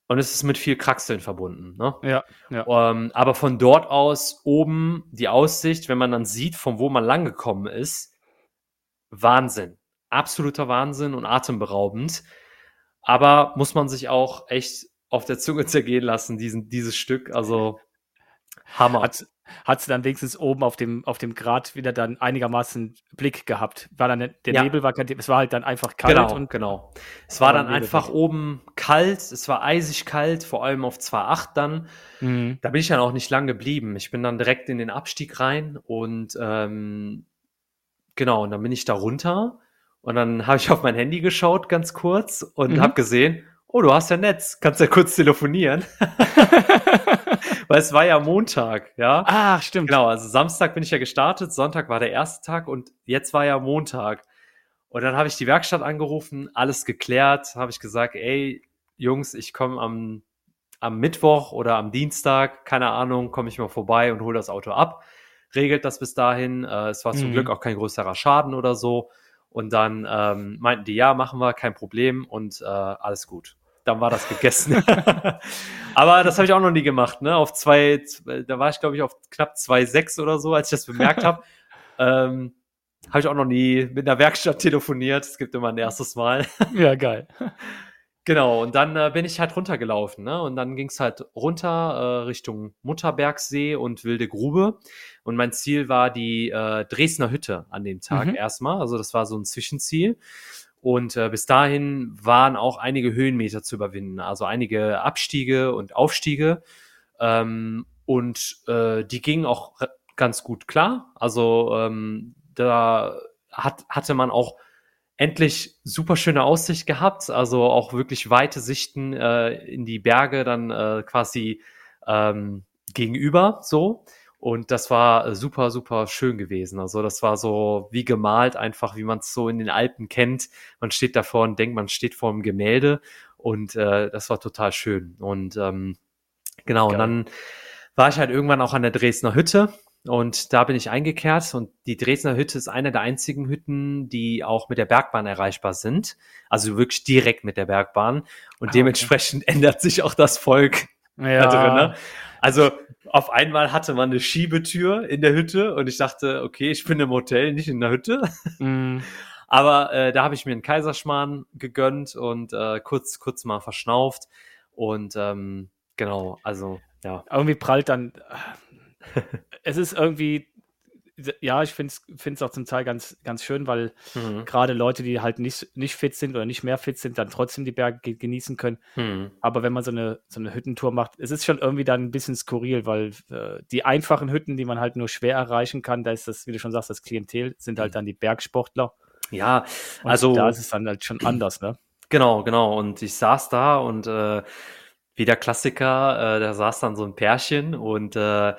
und es ist mit viel Kraxeln verbunden. Ne? Ja, ja. Ähm, aber von dort aus oben die Aussicht, wenn man dann sieht, von wo man langgekommen ist, Wahnsinn. Absoluter Wahnsinn und atemberaubend. Aber muss man sich auch echt auf der Zunge zergehen lassen, diesen, dieses Stück. Also Hammer. Hat, hat sie dann wenigstens oben auf dem, auf dem Grat wieder dann einigermaßen Blick gehabt. War dann der ja. Nebel war kein, es war halt dann einfach kalt. Genau, und genau. Es war dann einfach oben kalt, es war eisig kalt, vor allem auf 2.8 dann. Mhm. Da bin ich dann auch nicht lang geblieben. Ich bin dann direkt in den Abstieg rein und ähm, genau, und dann bin ich da runter und dann habe ich auf mein Handy geschaut, ganz kurz, und mhm. habe gesehen, oh, du hast ja Netz, kannst ja kurz telefonieren. *laughs* Weil es war ja Montag, ja. Ach, stimmt. Genau, also Samstag bin ich ja gestartet, Sonntag war der erste Tag und jetzt war ja Montag. Und dann habe ich die Werkstatt angerufen, alles geklärt, habe ich gesagt, ey, Jungs, ich komme am, am Mittwoch oder am Dienstag, keine Ahnung, komme ich mal vorbei und hole das Auto ab. Regelt das bis dahin. Äh, es war zum mhm. Glück auch kein größerer Schaden oder so. Und dann ähm, meinten die, ja, machen wir, kein Problem und äh, alles gut dann war das gegessen. *laughs* Aber das habe ich auch noch nie gemacht, ne? Auf zwei, da war ich, glaube ich, auf knapp 2,6 oder so, als ich das bemerkt habe. *laughs* ähm, habe ich auch noch nie mit einer Werkstatt telefoniert. Es gibt immer ein erstes Mal. ja, geil. *laughs* Genau, und dann äh, bin ich halt runtergelaufen, ne? Und dann ging es halt runter äh, Richtung Mutterbergsee und Wilde Grube. Und mein Ziel war die äh, Dresdner Hütte an dem Tag mhm. erstmal. Also das war so ein Zwischenziel. Und äh, bis dahin waren auch einige Höhenmeter zu überwinden, also einige Abstiege und Aufstiege. Ähm, und äh, die gingen auch ganz gut klar. Also ähm, da hat, hatte man auch endlich super schöne Aussicht gehabt, also auch wirklich weite Sichten äh, in die Berge dann äh, quasi ähm, gegenüber so. Und das war super, super schön gewesen. Also das war so wie gemalt, einfach wie man es so in den Alpen kennt. Man steht davor und denkt, man steht vor einem Gemälde. Und äh, das war total schön. Und ähm, genau, Geil. und dann war ich halt irgendwann auch an der Dresdner Hütte. Und da bin ich eingekehrt. Und die Dresdner Hütte ist eine der einzigen Hütten, die auch mit der Bergbahn erreichbar sind. Also wirklich direkt mit der Bergbahn. Und ah, dementsprechend okay. *laughs* ändert sich auch das Volk ja. da drin. Ne? Also auf einmal hatte man eine Schiebetür in der Hütte und ich dachte, okay, ich bin im Hotel, nicht in der Hütte. Mm. *laughs* Aber äh, da habe ich mir einen Kaiserschmarrn gegönnt und äh, kurz, kurz mal verschnauft. Und ähm, genau, also ja. Irgendwie prallt dann. Es ist irgendwie ja, ich finde es auch zum Teil ganz, ganz schön, weil mhm. gerade Leute, die halt nicht, nicht fit sind oder nicht mehr fit sind, dann trotzdem die Berge genießen können. Mhm. Aber wenn man so eine, so eine Hüttentour macht, es ist schon irgendwie dann ein bisschen skurril, weil äh, die einfachen Hütten, die man halt nur schwer erreichen kann, da ist das, wie du schon sagst, das Klientel, sind halt mhm. dann die Bergsportler. Ja, Und also da ist es dann halt schon anders, ne? genau, genau. Und ich saß da und äh, wie der Klassiker, äh, da saß dann so ein Pärchen und äh,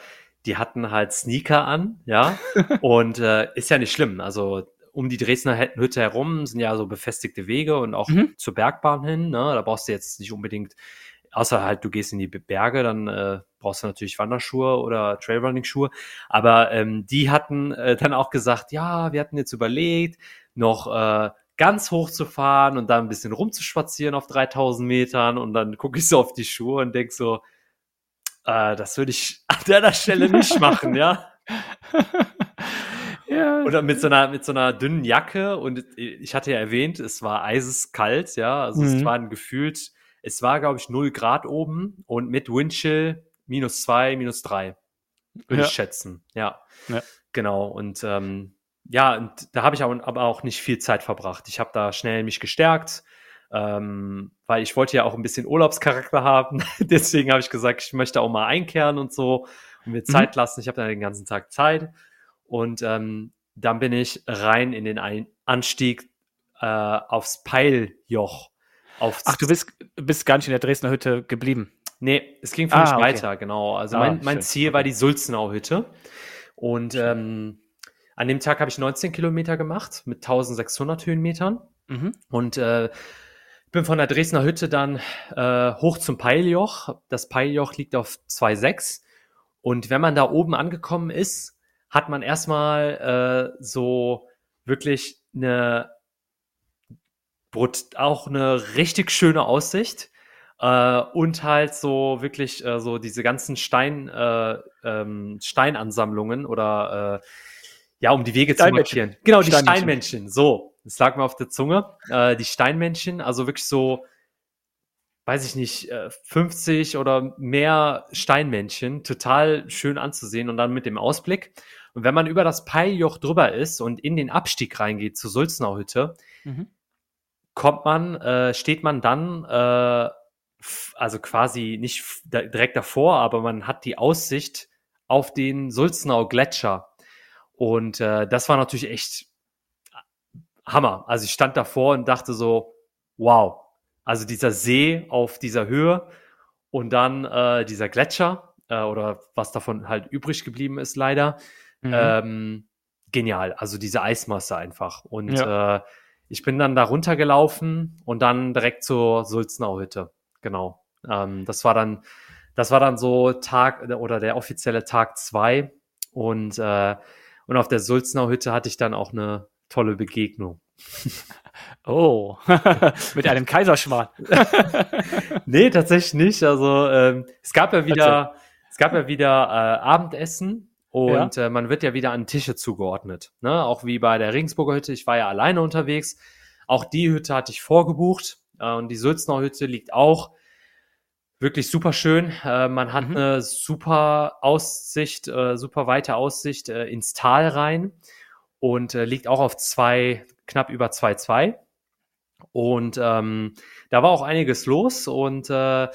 die hatten halt Sneaker an, ja. *laughs* und äh, ist ja nicht schlimm. Also um die Dresdner Hütte herum sind ja so befestigte Wege und auch Mhm. zur Bergbahn hin. Ne? Da brauchst du jetzt nicht unbedingt, außer halt du gehst in die Berge, dann äh, brauchst du natürlich Wanderschuhe oder Trailrunning-Schuhe. Aber ähm, die hatten äh, dann auch gesagt, ja, wir hatten jetzt überlegt, noch äh, ganz hoch zu fahren und da ein bisschen rumzuspazieren auf 3000 Metern und dann gucke ich so auf die Schuhe und denk so, äh, das würde ich *laughs* an deiner Stelle nicht machen, ja. *laughs* ja. Oder mit so einer, mit so einer dünnen Jacke und ich hatte ja erwähnt, es war eiskalt, ja. Also es Mhm. waren gefühlt, es war, glaube ich, 0 Grad oben und mit Windchill minus zwei, minus drei, würde Ja. ich schätzen. Ja. Ja. Genau. Und ähm, ja, und da habe ich aber auch nicht viel Zeit verbracht. Ich habe da schnell mich gestärkt, ähm, weil ich wollte ja auch ein bisschen Urlaubscharakter haben. *laughs* Deswegen habe ich gesagt, ich möchte auch mal einkehren und so und mir Zeit lassen. Ich habe dann den ganzen Tag Zeit. Und ähm, dann bin ich rein in den Ein Anstieg äh, aufs Peiljoch. Aufs Ach, du bist, bist gar nicht in der Dresdner Hütte geblieben. Nee, es ging für Ah, mich okay. weiter, genau. Also Ah, mein, mein schön. Ziel war die Sulzenau-Hütte. Und ähm, an dem Tag habe ich 19 Kilometer gemacht mit 1600 Höhenmetern. Mhm. Und äh, bin von der Dresdner Hütte dann äh, hoch zum Peiljoch. Das Peiljoch liegt auf 2,6. Und wenn man da oben angekommen ist, hat man erstmal äh, so wirklich eine auch eine richtig schöne Aussicht. Äh, und halt so wirklich äh, so diese ganzen Stein, äh, ähm, Steinansammlungen oder äh, ja, um die Wege zu markieren. Genau, die. Steinmännchen. So, das lag mir auf der Zunge. Äh, die Steinmännchen, also wirklich so, weiß ich nicht, äh, 50 oder mehr Steinmännchen, total schön anzusehen und dann mit dem Ausblick. Und wenn man über das Peiljoch drüber ist und in den Abstieg reingeht zur Sulznauhütte, Mhm. kommt man, äh, steht man dann, äh, also quasi nicht direkt davor, aber man hat die Aussicht auf den Sulznau Gletscher. Und äh, das war natürlich echt Hammer. Also ich stand davor und dachte so, wow. Also dieser See auf dieser Höhe und dann äh, dieser Gletscher äh, oder was davon halt übrig geblieben ist leider. Mhm. Ähm, genial. Also diese Eismasse einfach. Und äh, ich bin dann da runtergelaufen und dann direkt zur Sulznau-Hütte. Genau. Ähm, das war dann, das war dann so Tag oder der offizielle Tag zwei. Und, äh, und auf der Sulznau-Hütte hatte ich dann auch eine tolle Begegnung. *laughs* Oh, *laughs* mit einem Kaiserschmarrn. *laughs* nee, tatsächlich nicht. Also ähm, es gab ja wieder, es gab ja wieder äh, Abendessen und äh, man wird ja wieder an Tische zugeordnet. Ne? Auch wie bei der Regensburger Hütte. Ich war ja alleine unterwegs. Auch die Hütte hatte ich vorgebucht äh, und die Sulznau Hütte liegt auch wirklich super schön. Äh, man hat Mhm. eine super Aussicht, äh, super weite Aussicht äh, ins Tal rein und äh, liegt auch auf zwei, knapp über 2,2. Und ähm, da war auch einiges los und äh,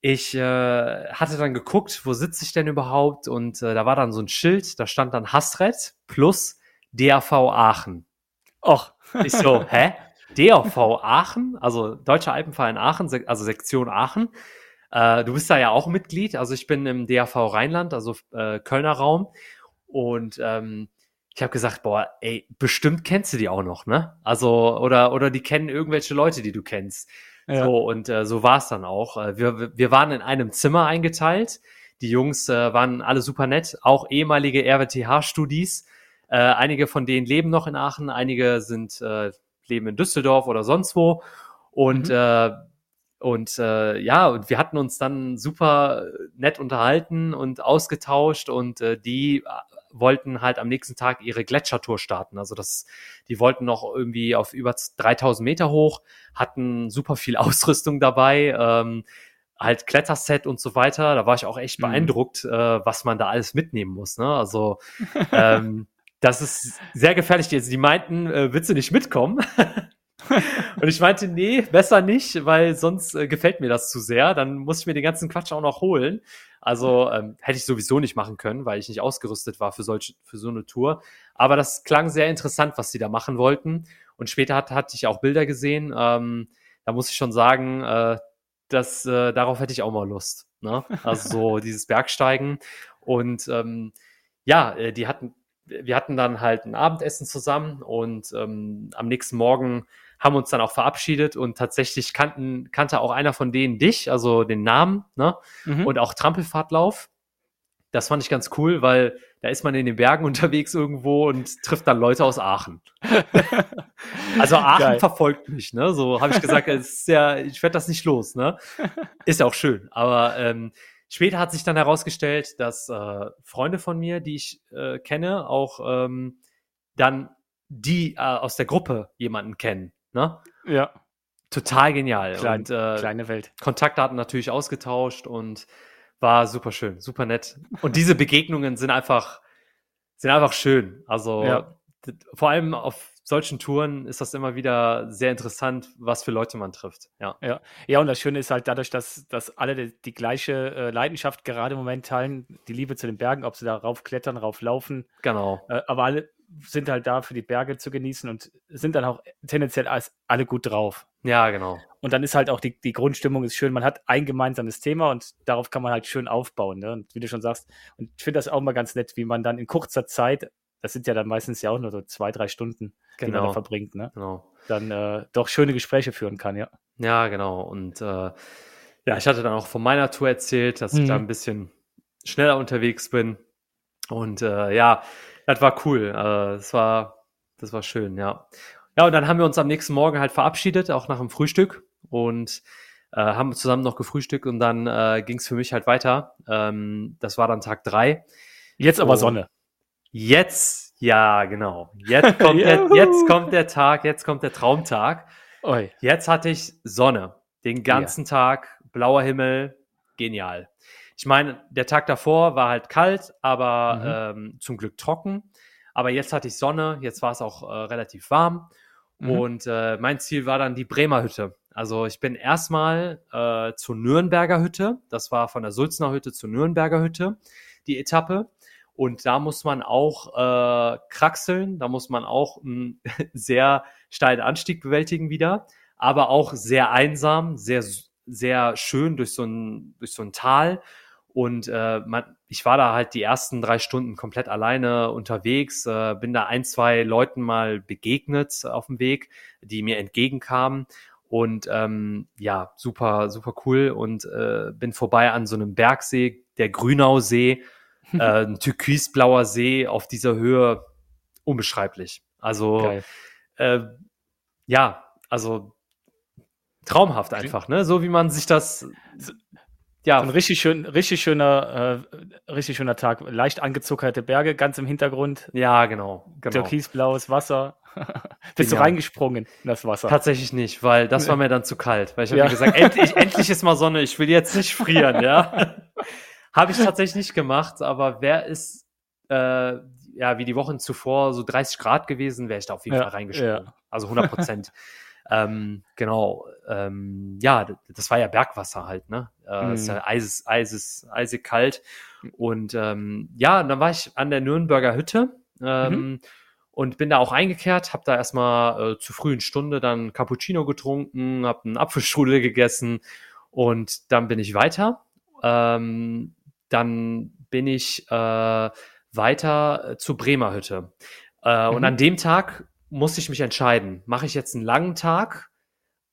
ich äh, hatte dann geguckt, wo sitze ich denn überhaupt? Und äh, da war dann so ein Schild, da stand dann Hasret plus DAV Aachen. Och, Ich so, *laughs* hä? DAV Aachen, also Deutscher Alpenverein Aachen, also Sektion Aachen. Äh, du bist da ja auch Mitglied, also ich bin im DAV Rheinland, also äh, Kölner Raum. Und ähm, ich habe gesagt, boah, ey, bestimmt kennst du die auch noch, ne? Also, oder, oder die kennen irgendwelche Leute, die du kennst. ja. So, und äh, so war es dann auch. Äh, wir, wir waren in einem Zimmer eingeteilt. Die Jungs äh, waren alle super nett, auch ehemalige RWTH-Studis. Äh, einige von denen leben noch in Aachen, einige sind äh, leben in Düsseldorf oder sonst wo. Und Mhm. äh, und äh, ja, und wir hatten uns dann super nett unterhalten und ausgetauscht und äh, die äh, wollten halt am nächsten Tag ihre Gletschertour starten. Also das, die wollten noch irgendwie auf über 3000 Meter hoch, hatten super viel *laughs* Ausrüstung dabei, ähm, halt Kletterset und so weiter. Da war ich auch echt Mhm. beeindruckt, äh, was man da alles mitnehmen muss. Ne? Also ähm, das ist sehr gefährlich. Jetzt, die meinten, äh, willst du nicht mitkommen? *laughs* *laughs* und ich meinte, nee, besser nicht, weil sonst äh, gefällt mir das zu sehr. Dann muss ich mir den ganzen Quatsch auch noch holen. Also ähm, hätte ich sowieso nicht machen können, weil ich nicht ausgerüstet war für solche, für so eine Tour. Aber das klang sehr interessant, was sie da machen wollten. Und später hat, hatte ich auch Bilder gesehen. Ähm, da muss ich schon sagen, äh, dass äh, darauf hätte ich auch mal Lust. Ne? Also so *laughs* dieses Bergsteigen. Und ähm, ja, äh, die hatten, wir hatten dann halt ein Abendessen zusammen und ähm, am nächsten Morgen haben uns dann auch verabschiedet und tatsächlich kannten, kannte auch einer von denen dich, also den Namen, ne? Mhm. Und auch Trampelfahrtlauf. Das fand ich ganz cool, weil da ist man in den Bergen *laughs* unterwegs irgendwo und trifft dann Leute aus Aachen. *laughs* also Aachen Geil. verfolgt mich, ne? So habe ich gesagt, ist ja, ich werde das nicht los, ne? Ist ja auch schön. Aber ähm, später hat sich dann herausgestellt, dass äh, Freunde von mir, die ich äh, kenne, auch ähm, dann die äh, aus der Gruppe jemanden kennen. Ne? Ja. Total genial. Klein, und, äh, kleine Welt. Kontaktdaten natürlich ausgetauscht und war super schön, super nett. Und diese Begegnungen sind einfach, sind einfach schön. Also ja. vor allem auf solchen Touren ist das immer wieder sehr interessant, was für Leute man trifft. Ja, ja. ja und das Schöne ist halt dadurch, dass, dass alle die, die gleiche äh, Leidenschaft gerade im Moment teilen, die Liebe zu den Bergen, ob sie da rauf klettern, rauf laufen. Genau. Äh, aber alle sind halt da für die Berge zu genießen und sind dann auch tendenziell als alle gut drauf. Ja, genau. Und dann ist halt auch die, die Grundstimmung ist schön. Man hat ein gemeinsames Thema und darauf kann man halt schön aufbauen. Ne? Und wie du schon sagst, und ich finde das auch mal ganz nett, wie man dann in kurzer Zeit, das sind ja dann meistens ja auch nur so zwei, drei Stunden, genau. die man da genau. verbringt, ne? Genau. Dann äh, doch schöne Gespräche führen kann, ja. Ja, genau. Und äh, ja, ich hatte dann auch von meiner Tour erzählt, dass mhm. ich da ein bisschen schneller unterwegs bin. Und äh, ja, das war cool. Äh, das war, das war schön, ja. Ja, und dann haben wir uns am nächsten Morgen halt verabschiedet, auch nach dem Frühstück und äh, haben zusammen noch gefrühstückt und dann äh, ging es für mich halt weiter. Ähm, das war dann Tag drei. Jetzt aber und Sonne. Jetzt, ja, genau. Jetzt *laughs* kommt, der, jetzt kommt der Tag, jetzt kommt der Traumtag. Oi. Jetzt hatte ich Sonne. Den ganzen ja. Tag, blauer Himmel, genial. Ich meine, der Tag davor war halt kalt, aber mhm. ähm, zum Glück trocken. Aber jetzt hatte ich Sonne, jetzt war es auch äh, relativ warm. Mhm. Und äh, mein Ziel war dann die Bremer Hütte. Also ich bin erstmal äh, zur Nürnberger Hütte. Das war von der Sulzner Hütte zur Nürnberger Hütte, die Etappe. Und da muss man auch äh, kraxeln, da muss man auch einen *laughs* sehr steilen Anstieg bewältigen wieder, aber auch sehr einsam, sehr, sehr schön durch so ein, durch so ein Tal. Und äh, man, ich war da halt die ersten drei Stunden komplett alleine unterwegs, äh, bin da ein, zwei Leuten mal begegnet auf dem Weg, die mir entgegenkamen. Und ähm, ja, super, super cool. Und äh, bin vorbei an so einem Bergsee, der Grünausee, *laughs* äh, ein türkisblauer See auf dieser Höhe, unbeschreiblich. Also äh, ja, also traumhaft einfach, ne? So wie man sich das ja. ein richtig schön, richtig schöner, äh, richtig schöner Tag. Leicht angezuckerte Berge, ganz im Hintergrund. Ja, genau. genau. Türkisblaues Wasser. *laughs* Bist du reingesprungen in das Wasser? Tatsächlich nicht, weil das war mir dann zu kalt. Weil ich habe ja. gesagt, endlich, endlich ist mal Sonne, ich will jetzt nicht frieren, ja. *laughs* habe ich tatsächlich nicht gemacht, aber wer ist, äh, ja, wie die Wochen zuvor so 30 Grad gewesen, wäre ich da auf jeden ja, Fall reingesprungen. Ja. Also 100 Prozent. *laughs* Ähm, genau, ähm, ja, das war ja Bergwasser halt, ne? Äh, mhm. Ist ja eises, eises, eisig kalt. Und ähm, ja, dann war ich an der Nürnberger Hütte ähm, mhm. und bin da auch eingekehrt, habe da erstmal äh, zur frühen Stunde dann Cappuccino getrunken, habe einen Apfelstrudel gegessen und dann bin ich weiter. Ähm, dann bin ich äh, weiter äh, zur Bremer Hütte. Äh, mhm. Und an dem Tag musste ich mich entscheiden, mache ich jetzt einen langen Tag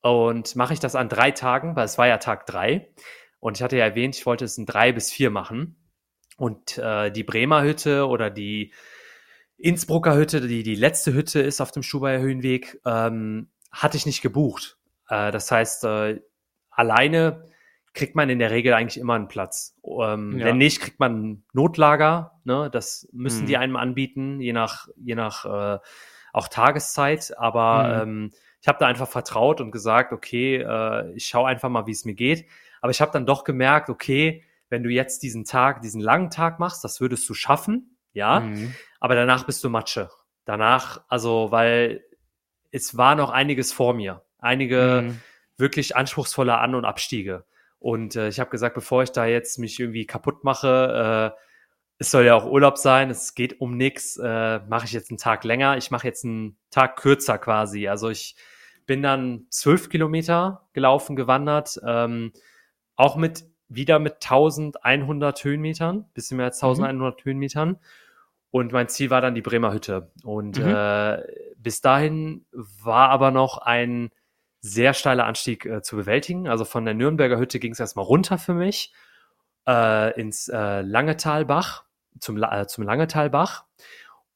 und mache ich das an drei Tagen, weil es war ja Tag drei. Und ich hatte ja erwähnt, ich wollte es in drei bis vier machen. Und äh, die Bremer Hütte oder die Innsbrucker Hütte, die die letzte Hütte ist auf dem Schubaier Höhenweg, ähm, hatte ich nicht gebucht. Äh, das heißt, äh, alleine kriegt man in der Regel eigentlich immer einen Platz. Ähm, ja. Wenn nicht, kriegt man ein Notlager. Ne? Das müssen hm. die einem anbieten, je nach, je nach äh, auch Tageszeit, aber mhm. ähm, ich habe da einfach vertraut und gesagt, okay, äh, ich schaue einfach mal, wie es mir geht. Aber ich habe dann doch gemerkt, okay, wenn du jetzt diesen Tag, diesen langen Tag machst, das würdest du schaffen, ja, mhm. aber danach bist du Matsche. Danach, also, weil es war noch einiges vor mir. Einige mhm. wirklich anspruchsvolle An- und Abstiege. Und äh, ich habe gesagt, bevor ich da jetzt mich irgendwie kaputt mache, äh, es soll ja auch Urlaub sein, es geht um nichts, äh, mache ich jetzt einen Tag länger. Ich mache jetzt einen Tag kürzer quasi. Also ich bin dann zwölf Kilometer gelaufen, gewandert, ähm, auch mit wieder mit 1100 Höhenmetern, bisschen mehr als 1100 mhm. Höhenmetern. Und mein Ziel war dann die Bremer Hütte. Und mhm. äh, bis dahin war aber noch ein sehr steiler Anstieg äh, zu bewältigen. Also von der Nürnberger Hütte ging es erstmal runter für mich äh, ins äh, Langetalbach, zum, äh, zum Langetalbach,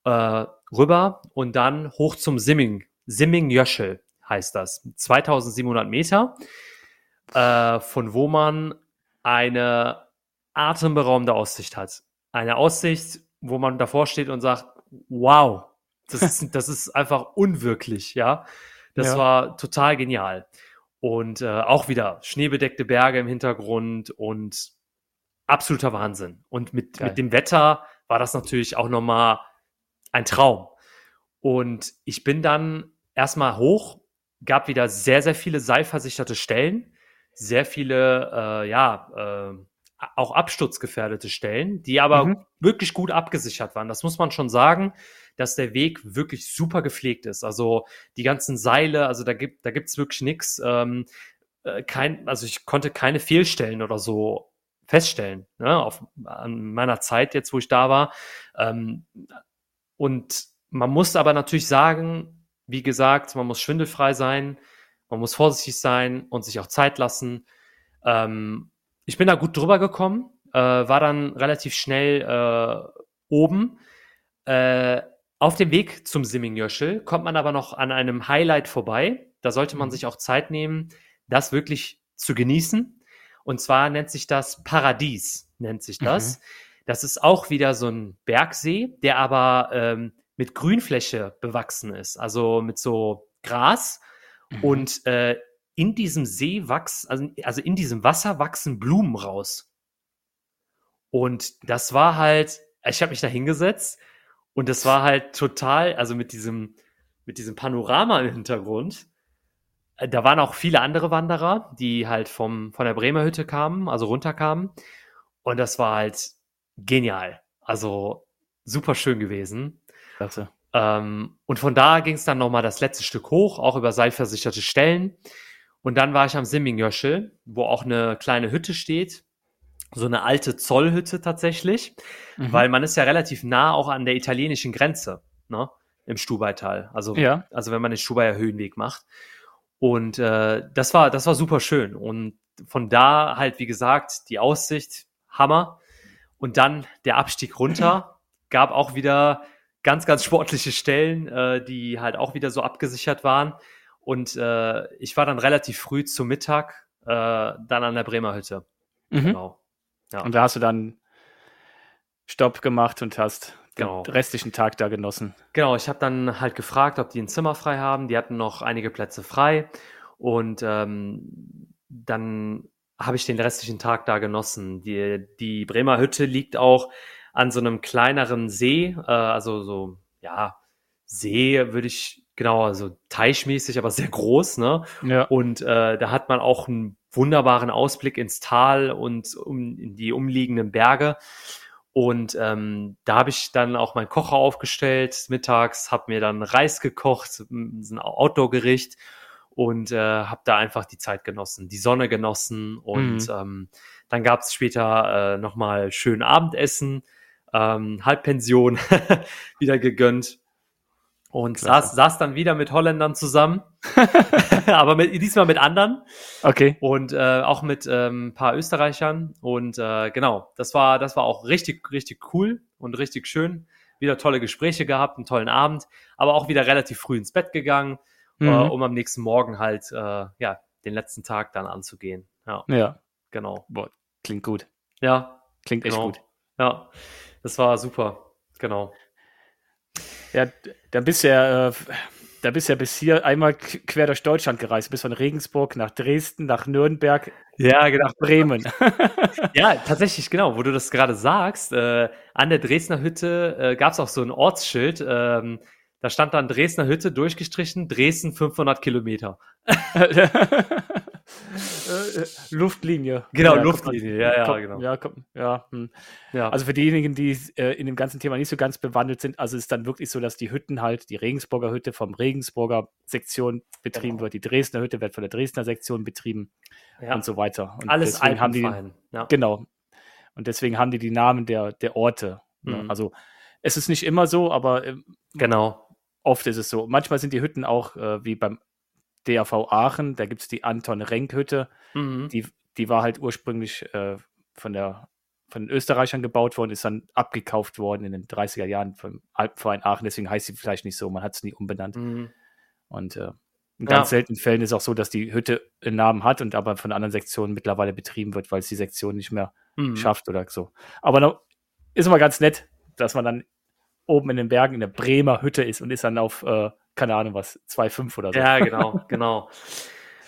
äh, rüber und dann hoch zum Simming, Simming-Jöschel heißt das. 2700 Meter, äh, von wo man eine atemberaubende Aussicht hat. Eine Aussicht, wo man davor steht und sagt, wow, das ist, *laughs* das ist einfach unwirklich, ja. Das ja. war total genial. Und äh, auch wieder schneebedeckte Berge im Hintergrund und absoluter Wahnsinn. Und mit, mit dem Wetter war das natürlich auch nochmal ein Traum. Und ich bin dann erstmal hoch, gab wieder sehr, sehr viele seilversicherte Stellen, sehr viele, äh, ja, äh, auch absturzgefährdete Stellen, die aber mhm. wirklich gut abgesichert waren. Das muss man schon sagen dass der Weg wirklich super gepflegt ist. Also die ganzen Seile, also da gibt da gibt's wirklich nichts. Ähm, äh, kein, also ich konnte keine Fehlstellen oder so feststellen, ne, auf, an meiner Zeit jetzt, wo ich da war. Ähm, und man muss aber natürlich sagen, wie gesagt, man muss schwindelfrei sein, man muss vorsichtig sein und sich auch Zeit lassen. Ähm, ich bin da gut drüber gekommen, äh, war dann relativ schnell äh, oben. Äh, auf dem Weg zum Simmingjöschel kommt man aber noch an einem Highlight vorbei. Da sollte man mhm. sich auch Zeit nehmen, das wirklich zu genießen. Und zwar nennt sich das Paradies, nennt sich das. Mhm. Das ist auch wieder so ein Bergsee, der aber ähm, mit Grünfläche bewachsen ist, also mit so Gras. Mhm. Und äh, in diesem See wachsen, also, also in diesem Wasser wachsen Blumen raus. Und das war halt, ich habe mich da hingesetzt und das war halt total, also mit diesem, mit diesem Panorama im Hintergrund. Äh, da waren auch viele andere Wanderer, die halt vom, von der Bremer Hütte kamen, also runterkamen. Und das war halt genial. Also super schön gewesen. Klasse. Ähm, und von da ging es dann nochmal das letzte Stück hoch, auch über seilversicherte Stellen. Und dann war ich am Simmingjöschel, wo auch eine kleine Hütte steht, so eine alte Zollhütte tatsächlich, mhm. weil man ist ja relativ nah auch an der italienischen Grenze, ne? Im Stubaital. Also, ja. also wenn man den Stubaier Höhenweg macht. Und äh, das war, das war super schön. Und von da halt, wie gesagt, die Aussicht, Hammer. Und dann der Abstieg runter, *clears throat* gab auch wieder ganz, ganz sportliche Stellen, äh, die halt auch wieder so abgesichert waren. Und äh, ich war dann relativ früh zum Mittag äh, dann an der Bremer Hütte. Mhm. Genau. Ja. Und da hast du dann Stopp gemacht und hast genau. den restlichen Tag da genossen. Genau, ich habe dann halt gefragt, ob die ein Zimmer frei haben. Die hatten noch einige Plätze frei. Und ähm, dann habe ich den restlichen Tag da genossen. Die, die Bremer Hütte liegt auch an so einem kleineren See, äh, also so, ja, See würde ich, genau, also teichmäßig, aber sehr groß, ne? Ja. Und äh, da hat man auch einen wunderbaren Ausblick ins Tal und um, in die umliegenden Berge. Und ähm, da habe ich dann auch meinen Kocher aufgestellt mittags, habe mir dann Reis gekocht, ein Outdoor-Gericht und äh, habe da einfach die Zeit genossen, die Sonne genossen und mhm. ähm, dann gab es später äh, nochmal schön Abendessen, ähm, Halbpension *laughs* wieder gegönnt und saß, saß dann wieder mit Holländern zusammen, *laughs* *laughs* aber mit, diesmal mit anderen. Okay. Und äh, auch mit ähm, ein paar Österreichern. Und äh, genau, das war, das war auch richtig, richtig cool und richtig schön. Wieder tolle Gespräche gehabt, einen tollen Abend, aber auch wieder relativ früh ins Bett gegangen, äh, mhm. äh, um am nächsten Morgen halt äh, ja den letzten Tag dann anzugehen. Ja. Ja. Genau. Boah, klingt gut. Ja. Klingt echt genau. gut. Ja. Das war super. Genau. Ja, da bist du ja, äh, da bist ja bis hier einmal quer durch Deutschland gereist. Bis von Regensburg nach Dresden, nach Nürnberg, ja, genau. nach Bremen. *laughs* ja, tatsächlich, genau, wo du das gerade sagst. Äh, an der Dresdner Hütte äh, gab es auch so ein Ortsschild. Ähm, Da stand dann Dresdner Hütte durchgestrichen, Dresden 500 Kilometer. *laughs* Äh, Luftlinie. Genau, ja, Luftlinie, ja, ja, genau. Ja, kommt, ja, hm. Ja. Also für diejenigen, die äh, in dem ganzen Thema nicht so ganz bewandelt sind, also es ist dann wirklich so, dass die Hütten halt, die Regensburger Hütte vom Regensburger Sektion betrieben Genau. wird, die Dresdner Hütte wird von der Dresdner Sektion betrieben ja. und so weiter. Und Alles deswegen haben die, genau. Und deswegen haben die die Namen der, der Orte. Ne? Mhm. Also es ist nicht immer so, aber ähm, Genau. oft ist es so. Manchmal sind die Hütten auch äh, wie beim DAV Aachen, da gibt es die Anton Renk Hütte, Mhm. die, die war halt ursprünglich äh, von, der, von den Österreichern gebaut worden, ist dann abgekauft worden in den 30er Jahren vom Alpenverein Aachen, deswegen heißt sie vielleicht nicht so, man hat es nie umbenannt. Mhm. Und äh, in Ja. ganz seltenen Fällen ist auch so, dass die Hütte einen Namen hat und aber von anderen Sektionen mittlerweile betrieben wird, weil es die Sektion nicht mehr Mhm. schafft oder so. Aber noch, ist immer ganz nett, dass man dann oben in den Bergen in der Bremer Hütte ist und ist dann auf, äh, keine Ahnung was, 2,5 oder so. Ja, genau, *laughs* genau.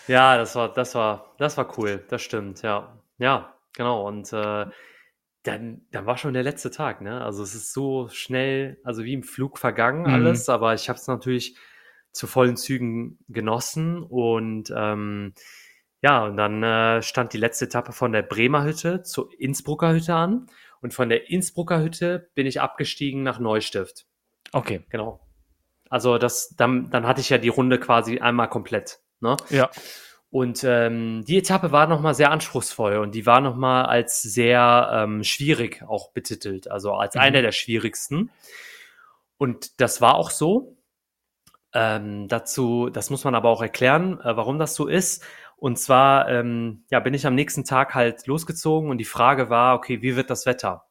Ja, das war, das war, das war cool, das stimmt, ja. Ja, genau. Und äh, dann, dann war schon der letzte Tag, ne? Also es ist so schnell, also wie im Flug vergangen Mhm. alles, aber ich habe es natürlich zu vollen Zügen genossen und ähm, ja, und dann äh, stand die letzte Etappe von der Bremer Hütte zur Innsbrucker Hütte an und von der Innsbrucker Hütte bin ich abgestiegen nach Neustift. Okay. Genau. Also das, dann, dann hatte ich ja die Runde quasi einmal komplett. Ne? Ja. Und ähm, die Etappe war nochmal sehr anspruchsvoll und die war nochmal als sehr ähm, schwierig auch betitelt, also als Mhm. eine der schwierigsten. Und das war auch so. Ähm, dazu, das muss man aber auch erklären, äh, warum das so ist. Und zwar, ähm, ja, bin ich am nächsten Tag halt losgezogen und die Frage war, okay, wie wird das Wetter?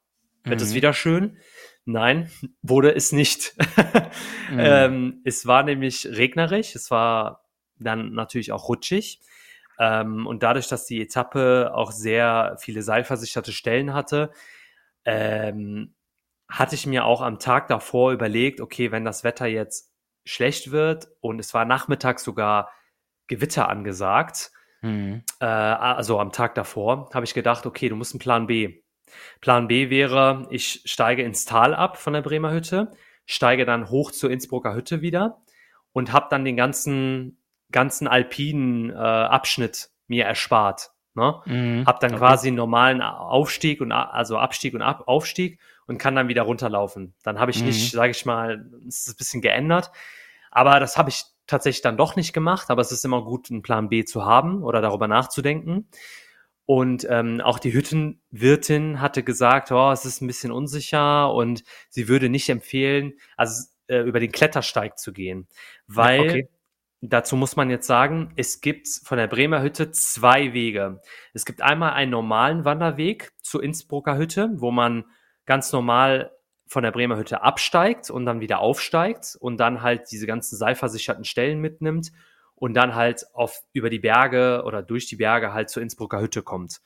Wird es Mhm. wieder schön? Nein, *laughs* wurde es nicht. *laughs* Mhm. ähm, es war nämlich regnerisch, es war dann natürlich auch rutschig. Ähm, und dadurch, dass die Etappe auch sehr viele seilversicherte Stellen hatte, ähm, hatte ich mir auch am Tag davor überlegt, okay, wenn das Wetter jetzt schlecht wird und es war nachmittags sogar Gewitter angesagt, Mhm. äh, also am Tag davor, habe ich gedacht, okay, du musst einen Plan B. Plan B wäre, ich steige ins Tal ab von der Bremer Hütte, steige dann hoch zur Innsbrucker Hütte wieder und habe dann den ganzen, ganzen alpinen äh, Abschnitt mir erspart. Ne? Mhm. Hab dann Okay. quasi einen normalen Aufstieg und also Abstieg und Ab Aufstieg und kann dann wieder runterlaufen. Dann habe ich Mhm. nicht, sage ich mal, es ist ein bisschen geändert. Aber das habe ich tatsächlich dann doch nicht gemacht. Aber es ist immer gut, einen Plan B zu haben oder darüber nachzudenken. Und ähm, auch die Hüttenwirtin hatte gesagt, oh, es ist ein bisschen unsicher und sie würde nicht empfehlen, also äh, über den Klettersteig zu gehen, weil okay. dazu muss man jetzt sagen, es gibt von der Bremer Hütte zwei Wege. Es gibt einmal einen normalen Wanderweg zur Innsbrucker Hütte, wo man ganz normal von der Bremer Hütte absteigt und dann wieder aufsteigt und dann halt diese ganzen seilversicherten Stellen mitnimmt und dann halt auf über die Berge oder durch die Berge halt zur Innsbrucker Hütte kommt.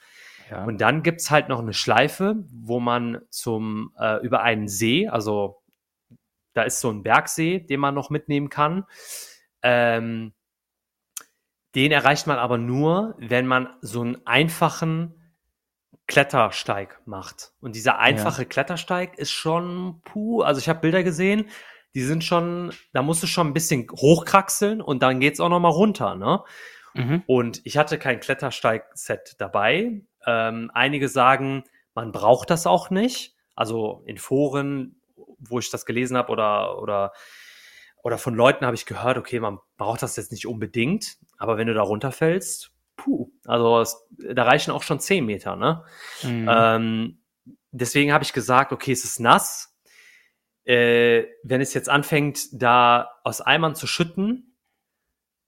Ja. Und dann gibt's halt noch eine Schleife, wo man zum äh, über einen See, also da ist so ein Bergsee, den man noch mitnehmen kann. Ähm, den erreicht man aber nur, wenn man so einen einfachen Klettersteig macht. Und dieser einfache Klettersteig ist schon puh, also ich habe Bilder gesehen, die sind schon, da musst du schon ein bisschen hochkraxeln und dann geht's auch noch mal runter, ne? Mhm. Und ich hatte kein Klettersteig-Set dabei. Ähm, einige sagen, man braucht das auch nicht. Also in Foren, wo ich das gelesen habe oder, oder, oder von Leuten habe ich gehört, okay, man braucht das jetzt nicht unbedingt, aber wenn du da runterfällst, puh, also es, da reichen auch schon 10 Meter, ne? Mhm. Ähm, deswegen habe ich gesagt, okay, es ist nass. Äh, wenn es jetzt anfängt, da aus Eimern zu schütten,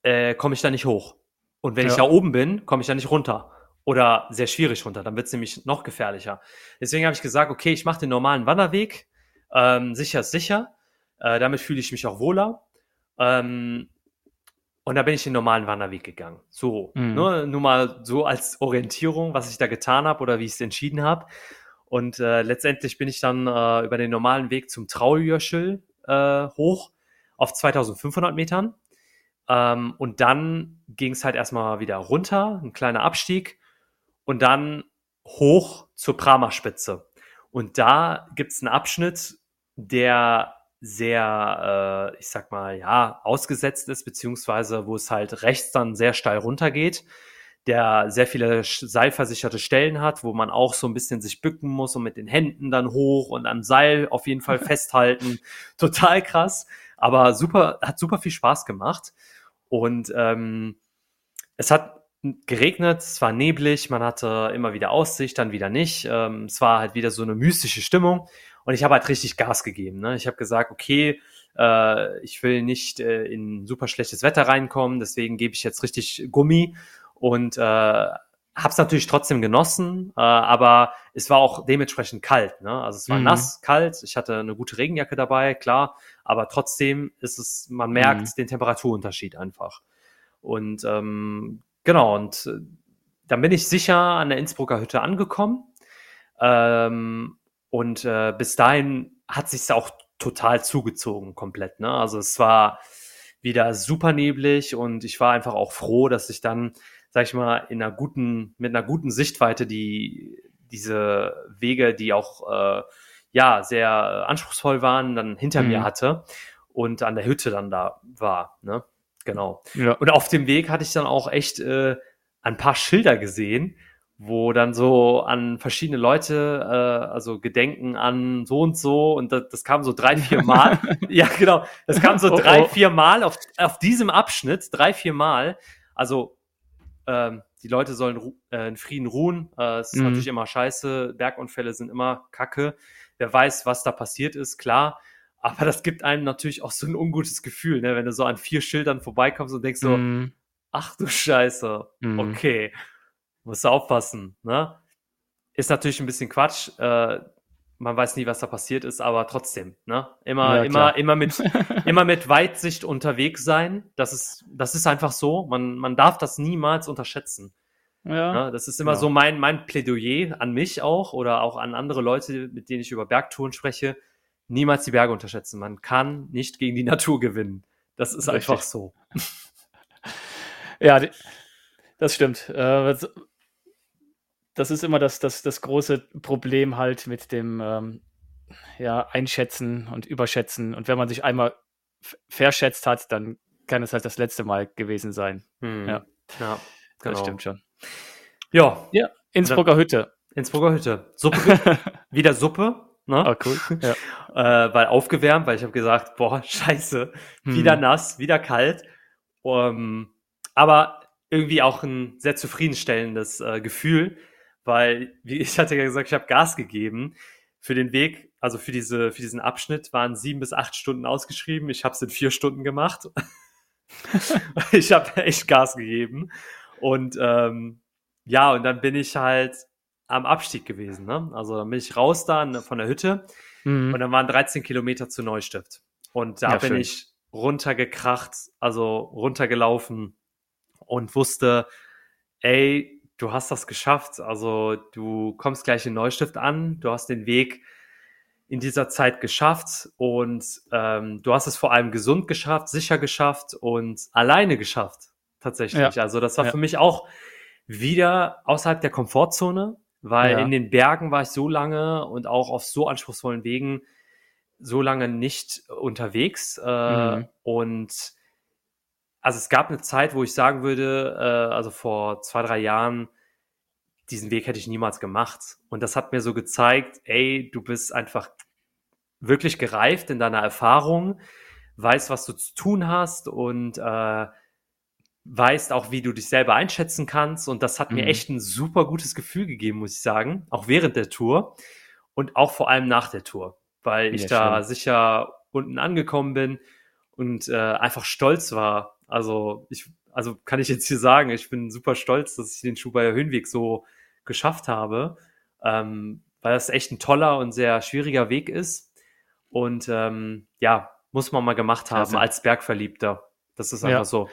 äh, komme ich da nicht hoch. Und wenn ich Ja. da oben bin, komme ich da nicht runter. Oder sehr schwierig runter. Dann wird es nämlich noch gefährlicher. Deswegen habe ich gesagt, okay, ich mache den normalen Wanderweg. Ähm, sicher ist sicher. Äh, damit fühle ich mich auch wohler. Ähm, und da bin ich den normalen Wanderweg gegangen. So, Mhm. ne, nur mal so als Orientierung, was ich da getan habe oder wie ich es entschieden habe. Und äh, letztendlich bin ich dann äh, über den normalen Weg zum Traujöschel äh, hoch auf 2500 Metern. Ähm, und dann ging es halt erstmal wieder runter, ein kleiner Abstieg und dann hoch zur Pramer Spitze. Und da gibt es einen Abschnitt, der sehr, äh, ich sag mal, ja, ausgesetzt ist, beziehungsweise wo es halt rechts dann sehr steil runtergeht, der sehr viele seilversicherte Stellen hat, wo man auch so ein bisschen sich bücken muss und mit den Händen dann hoch und am Seil auf jeden Fall *laughs* festhalten. Total krass, aber super, hat super viel Spaß gemacht. Und ähm, es hat geregnet, es war neblig, man hatte immer wieder Aussicht, dann wieder nicht. Ähm, es war halt wieder so eine mystische Stimmung und ich habe halt richtig Gas gegeben. Ne? Ich habe gesagt, okay, äh, ich will nicht äh, in super schlechtes Wetter reinkommen, deswegen gebe ich jetzt richtig Gummi und äh, habe es natürlich trotzdem genossen, äh, aber es war auch dementsprechend kalt. Ne? Also es war mhm. nass, kalt. Ich hatte eine gute Regenjacke dabei, klar, aber trotzdem ist es, man merkt mhm. den Temperaturunterschied einfach. Und ähm, Genau, und äh, dann bin ich sicher an der Innsbrucker Hütte angekommen. Ähm, und äh, bis dahin hat sich auch total zugezogen, komplett. Ne? Also es war wieder super neblig und ich war einfach auch froh, dass ich dann, sag ich mal, in einer guten, mit einer guten Sichtweite die diese Wege, die auch äh, ja sehr anspruchsvoll waren, dann hinter mhm. mir hatte und an der Hütte dann da war. Ne? Genau. Ja. Und auf dem Weg hatte ich dann auch echt äh, ein paar Schilder gesehen, wo dann so an verschiedene Leute, äh, also Gedenken an so und so, und das, das kam so drei, vier Mal. *laughs* ja, genau. Das kam so oh, drei, oh. vier Mal auf, auf diesem Abschnitt, drei, vier Mal. Also ähm, die Leute sollen äh, in Frieden ruhen. Äh, es ist mhm. natürlich immer scheiße. Bergunfälle sind immer Kacke. Wer weiß, was da passiert ist, klar. Aber das gibt einem natürlich auch so ein ungutes Gefühl, ne? wenn du so an vier Schildern vorbeikommst und denkst so, mm. ach du Scheiße, mm. okay, musst du aufpassen. Ne? Ist natürlich ein bisschen Quatsch. Äh, man weiß nie, was da passiert ist, aber trotzdem, ne? Immer, ja, immer, immer mit, *laughs* immer mit Weitsicht unterwegs sein. Das ist, das ist einfach so. Man, man darf das niemals unterschätzen. Ja. Ne? Das ist immer ja. so mein, mein Plädoyer an mich auch oder auch an andere Leute, mit denen ich über Bergtouren spreche niemals die Berge unterschätzen. Man kann nicht gegen die Natur gewinnen. Das ist Richtig. einfach so. *laughs* ja, das stimmt. Äh, das ist immer das, das, das große Problem halt mit dem ähm, ja, Einschätzen und Überschätzen. Und wenn man sich einmal verschätzt hat, dann kann es halt das letzte Mal gewesen sein. Hm. Ja. ja, genau. Das stimmt schon. Ja. Ja, Innsbrucker Hütte. Innsbrucker Hütte. Suppe, *laughs* wieder Suppe, Ne? Ah, cool. Ja. *laughs* äh, weil aufgewärmt, weil ich habe gesagt, boah, *laughs* scheiße, wieder hm. nass, wieder kalt. Um, aber irgendwie auch ein sehr zufriedenstellendes äh, Gefühl, weil, wie ich hatte ja gesagt, ich habe Gas gegeben. Für den Weg, also für, diese, für diesen Abschnitt, waren sieben bis acht Stunden ausgeschrieben. Ich habe es in vier Stunden gemacht. *laughs* ich habe echt Gas gegeben. Und ähm, ja, und dann bin ich halt am Abstieg gewesen. Ne? Also dann bin ich raus da von der Hütte mhm. und dann waren 13 Kilometer zu Neustift. Und da ja, bin schön. ich runtergekracht, also runtergelaufen und wusste, ey, du hast das geschafft. Also du kommst gleich in Neustift an, du hast den Weg in dieser Zeit geschafft und ähm, du hast es vor allem gesund geschafft, sicher geschafft und alleine geschafft. Tatsächlich. Ja. Also das war ja. für mich auch wieder außerhalb der Komfortzone, weil ja. in den Bergen war ich so lange und auch auf so anspruchsvollen Wegen so lange nicht unterwegs. Äh, mhm. Und also es gab eine Zeit, wo ich sagen würde, äh, also vor zwei, drei Jahren, diesen Weg hätte ich niemals gemacht. Und das hat mir so gezeigt, ey, du bist einfach wirklich gereift in deiner Erfahrung, weißt, was du zu tun hast und äh, weißt auch, wie du dich selber einschätzen kannst. Und das hat mhm. mir echt ein super gutes Gefühl gegeben, muss ich sagen. Auch während der Tour und auch vor allem nach der Tour, weil ich ja, da schön. sicher unten angekommen bin und äh, einfach stolz war. Also ich, also kann ich jetzt hier sagen, ich bin super stolz, dass ich den Schuhbayer Höhenweg so geschafft habe, ähm, weil das echt ein toller und sehr schwieriger Weg ist. Und ähm, ja, muss man mal gemacht haben also, als Bergverliebter. Das ist einfach ja. so.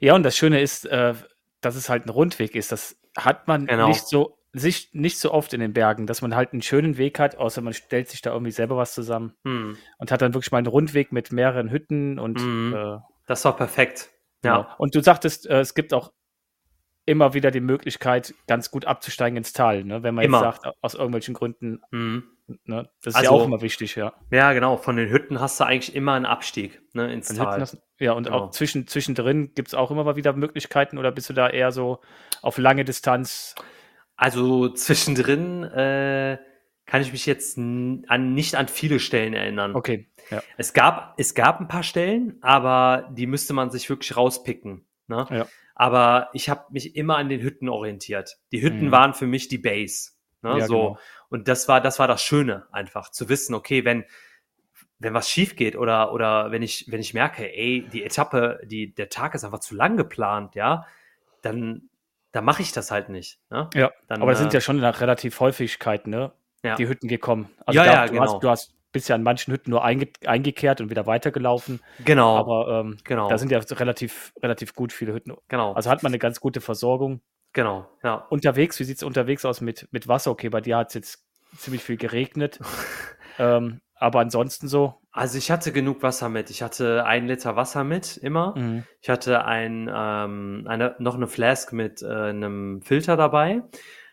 Ja, und das Schöne ist, äh, dass es halt ein Rundweg ist. Das hat man genau. nicht so sich nicht so oft in den Bergen, dass man halt einen schönen Weg hat, außer man stellt sich da irgendwie selber was zusammen hm. und hat dann wirklich mal einen Rundweg mit mehreren Hütten und hm. äh, das war perfekt. Ja. Genau. Und du sagtest, äh, es gibt auch immer wieder die Möglichkeit, ganz gut abzusteigen ins Tal, ne? wenn man immer. jetzt sagt, aus irgendwelchen Gründen, hm. Ne? Das ist also, ja auch immer wichtig, ja. Ja, genau. Von den Hütten hast du eigentlich immer einen Abstieg ne, ins Tal. Hast, ja, und genau. auch zwischen, zwischendrin gibt es auch immer mal wieder Möglichkeiten oder bist du da eher so auf lange Distanz? Also zwischendrin äh, kann ich mich jetzt an, nicht an viele Stellen erinnern. Okay. Ja. Es, gab, es gab ein paar Stellen, aber die müsste man sich wirklich rauspicken. Ne? Ja. Aber ich habe mich immer an den Hütten orientiert. Die Hütten mhm. waren für mich die Base. Ne? Ja, so. Genau. Und das war, das war das Schöne, einfach zu wissen, okay, wenn, wenn was schief geht oder, oder wenn ich, wenn ich merke, ey, die Etappe, die, der Tag ist einfach zu lang geplant, ja, dann, dann mache ich das halt nicht. Ne? Ja, dann, aber das äh, sind ja schon nach relativ Häufigkeit, ne? Ja. Die Hütten gekommen. Also ja, da, ja, du, genau. hast, du hast bisher an manchen Hütten nur einge eingekehrt und wieder weitergelaufen. Genau. Aber ähm, genau. da sind ja relativ, relativ gut viele Hütten. Genau. Also hat man eine ganz gute Versorgung. Genau, ja. Unterwegs, wie sieht es unterwegs aus mit, mit Wasser? Okay, bei dir hat es jetzt ziemlich viel geregnet. *laughs* ähm, aber ansonsten so. Also ich hatte genug Wasser mit. Ich hatte einen Liter Wasser mit, immer. Mhm. Ich hatte ein, ähm, eine, noch eine Flask mit äh, einem Filter dabei.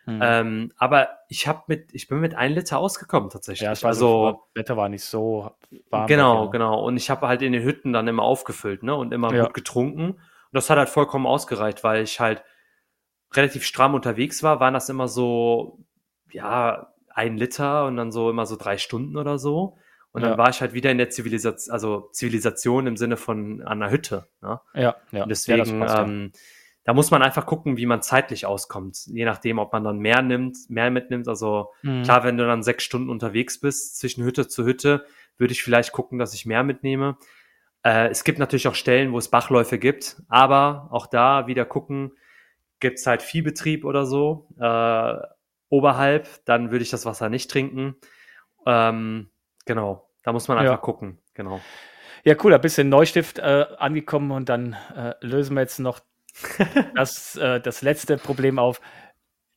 Mhm. Ähm, aber ich habe mit, ich bin mit einem Liter ausgekommen tatsächlich. Ja, war also so, Wetter war nicht so warm. Genau, genau. Und ich habe halt in den Hütten dann immer aufgefüllt, ne? Und immer ja. gut getrunken. Und das hat halt vollkommen ausgereicht, weil ich halt relativ stramm unterwegs war, waren das immer so, ja, ein Liter und dann so immer so drei Stunden oder so. Und dann ja. war ich halt wieder in der Zivilisation, also Zivilisation im Sinne von der Hütte. Ne? Ja, ja. Und deswegen, ja, passt, ähm, da muss man einfach gucken, wie man zeitlich auskommt. Je nachdem, ob man dann mehr nimmt, mehr mitnimmt. Also mhm. klar, wenn du dann sechs Stunden unterwegs bist, zwischen Hütte zu Hütte, würde ich vielleicht gucken, dass ich mehr mitnehme. Äh, es gibt natürlich auch Stellen, wo es Bachläufe gibt, aber auch da wieder gucken, gibt es halt Viehbetrieb oder so äh, oberhalb, dann würde ich das Wasser nicht trinken. Ähm, genau, da muss man einfach ja. gucken. Genau. Ja, cool, ein bisschen Neustift äh, angekommen und dann äh, lösen wir jetzt noch *laughs* das, äh, das letzte Problem auf.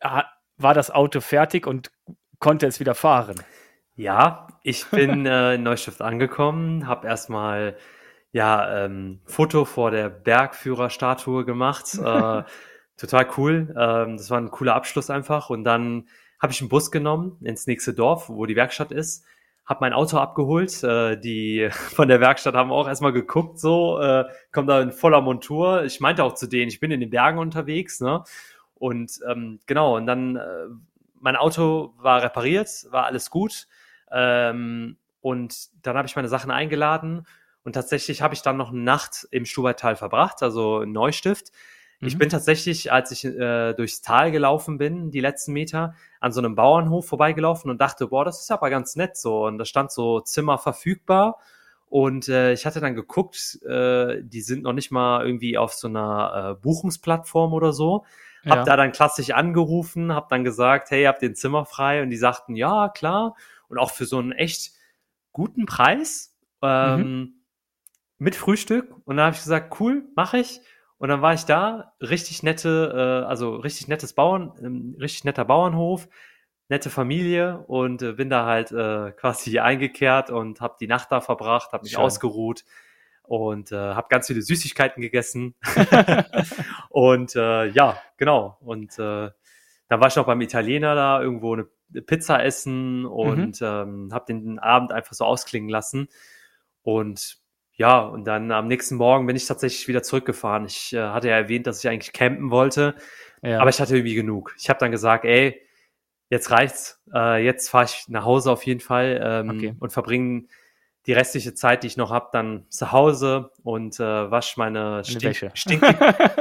War das Auto fertig und konnte es wieder fahren? Ja, ich bin *laughs* äh, in Neustift angekommen, habe erstmal ja ähm, Foto vor der Bergführerstatue gemacht. Äh, *laughs* total cool. Ähm, das war ein cooler Abschluss einfach. Und dann habe ich einen Bus genommen ins nächste Dorf, wo die Werkstatt ist. Hab mein Auto abgeholt. Äh, die *laughs* von der Werkstatt haben auch erstmal geguckt, so, äh, kommt da in voller Montur. Ich meinte auch zu denen, ich bin in den Bergen unterwegs, ne? Und ähm, genau, und dann äh, mein Auto war repariert, war alles gut. Ähm, und dann habe ich meine Sachen eingeladen und tatsächlich habe ich dann noch eine Nacht im Stubaital verbracht, also in Neustift. Ich mhm. bin tatsächlich, als ich äh, durchs Tal gelaufen bin, die letzten Meter, an so einem Bauernhof vorbeigelaufen und dachte, boah, das ist aber ganz nett so. Und da stand so Zimmer verfügbar. Und äh, ich hatte dann geguckt, äh, die sind noch nicht mal irgendwie auf so einer äh, Buchungsplattform oder so. Hab ja. da dann klassisch angerufen, hab dann gesagt, hey, ihr habt den Zimmer frei? Und die sagten, ja, klar. Und auch für so einen echt guten Preis ähm, mhm. mit Frühstück. Und da habe ich gesagt, cool, mache ich. Und dann war ich da, richtig nette, äh, also richtig nettes Bauern, ähm, richtig netter Bauernhof, nette Familie und äh, bin da halt äh, *laughs* quasi eingekehrt und habe die Nacht da verbracht, habe mich Schön. ausgeruht und äh, habe ganz viele Süßigkeiten gegessen. *laughs* *laughs* und äh, ja, genau. Und äh, dann war ich noch beim Italiener da irgendwo eine Pizza essen und mhm. ähm, habe den Abend einfach so ausklingen lassen. Und ja, und dann am nächsten Morgen bin ich tatsächlich wieder zurückgefahren. Ich äh, hatte ja erwähnt, dass ich eigentlich campen wollte, ja. aber ich hatte irgendwie genug. Ich habe dann gesagt, ey, jetzt reicht's. Äh, jetzt fahre ich nach Hause auf jeden Fall ähm, okay. und verbringe die restliche Zeit, die ich noch habe, dann zu Hause und äh, wasche meine Stink Stinke.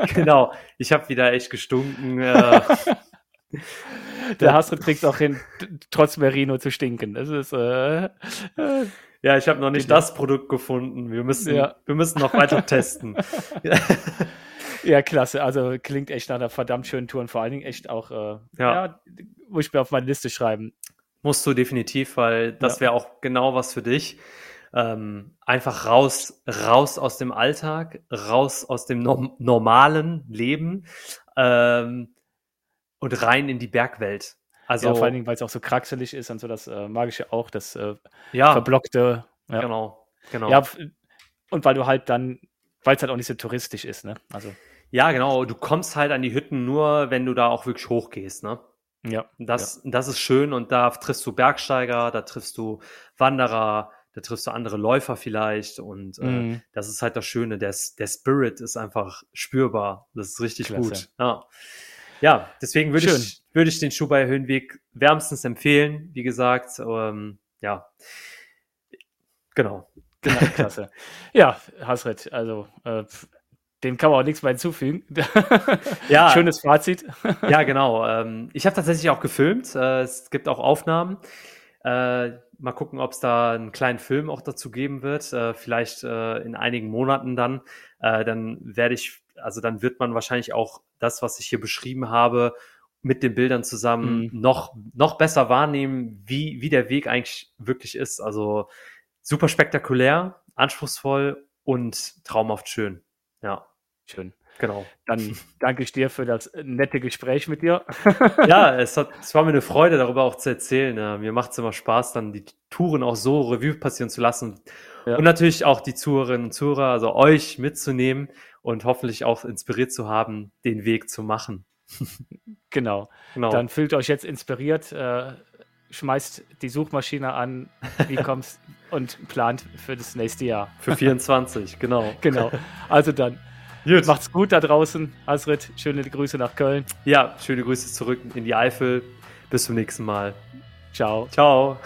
*laughs* genau, ich habe wieder echt gestunken. Äh, *laughs* Der Hasrit kriegt auch hin, trotz Merino zu stinken. Das ist äh, äh ja, ich habe noch nicht das Produkt gefunden. Wir müssen, ja. wir müssen noch weiter *laughs* testen. ja, klasse. Also klingt echt nach einer verdammt schönen Tour und vor allen Dingen echt auch, äh, ja. ja, muss ich mir auf meine Liste schreiben. Musst du definitiv, weil das ja. wäre auch genau was für dich. Ähm, einfach raus, raus aus dem Alltag, raus aus dem no normalen Leben ähm, und rein in die Bergwelt. Also, ja, vor allen Dingen, weil es auch so kraxelig ist und so das äh, Magische auch, das äh, ja, verblockte. Ja. Genau, genau. Ja, und weil du halt dann, weil es halt auch nicht so touristisch ist, ne? Also. Ja, genau. Du kommst halt an die Hütten nur, wenn du da auch wirklich hochgehst, ne? Ja. Das, ja. das ist schön und da triffst du Bergsteiger, da triffst du Wanderer, da triffst du andere Läufer vielleicht und äh, mhm. das ist halt das Schöne, der, der Spirit ist einfach spürbar. Das ist richtig Klasse. gut. Ja. Ja, deswegen würde ich, würde ich den Schuhbeier Höhenweg wärmstens empfehlen. Wie gesagt, ähm, ja, genau. Genau, *laughs* klasse. ja, Hasret, also äh, dem kann man auch nichts mehr hinzufügen. *laughs* ja, Schönes Fazit. ja, genau. Ähm, ich habe tatsächlich auch gefilmt. Äh, es gibt auch Aufnahmen. Äh, mal gucken, ob es da einen kleinen Film auch dazu geben wird. Äh, vielleicht äh, in einigen Monaten dann. Äh, dann werde ich, also dann wird man wahrscheinlich auch das, was ich hier beschrieben habe, mit den Bildern zusammen mhm. noch, noch besser wahrnehmen, wie, wie der Weg eigentlich wirklich ist. Also super spektakulär, anspruchsvoll und traumhaft schön. Ja. Schön. Genau. Dann *laughs* danke ich dir für das nette Gespräch mit dir. *laughs* ja, es, hat, es war mir eine Freude, darüber auch zu erzählen. Ja, mir macht es immer Spaß, dann die Touren auch so Revue passieren zu lassen. Ja. Und natürlich auch die Zuhörerinnen und Zuhörer, also euch mitzunehmen und hoffentlich auch inspiriert zu haben, den Weg zu machen. *laughs* genau. genau. Dann fühlt euch jetzt inspiriert, äh, schmeißt die Suchmaschine an, wie *laughs* kommst und plant für das nächste Jahr. Für 24, genau. *laughs* genau. Also dann. Gut. Macht's gut da draußen. Asrid, schöne Grüße nach Köln. Ja, schöne Grüße zurück in die Eifel. Bis zum nächsten Mal. Ciao. Ciao.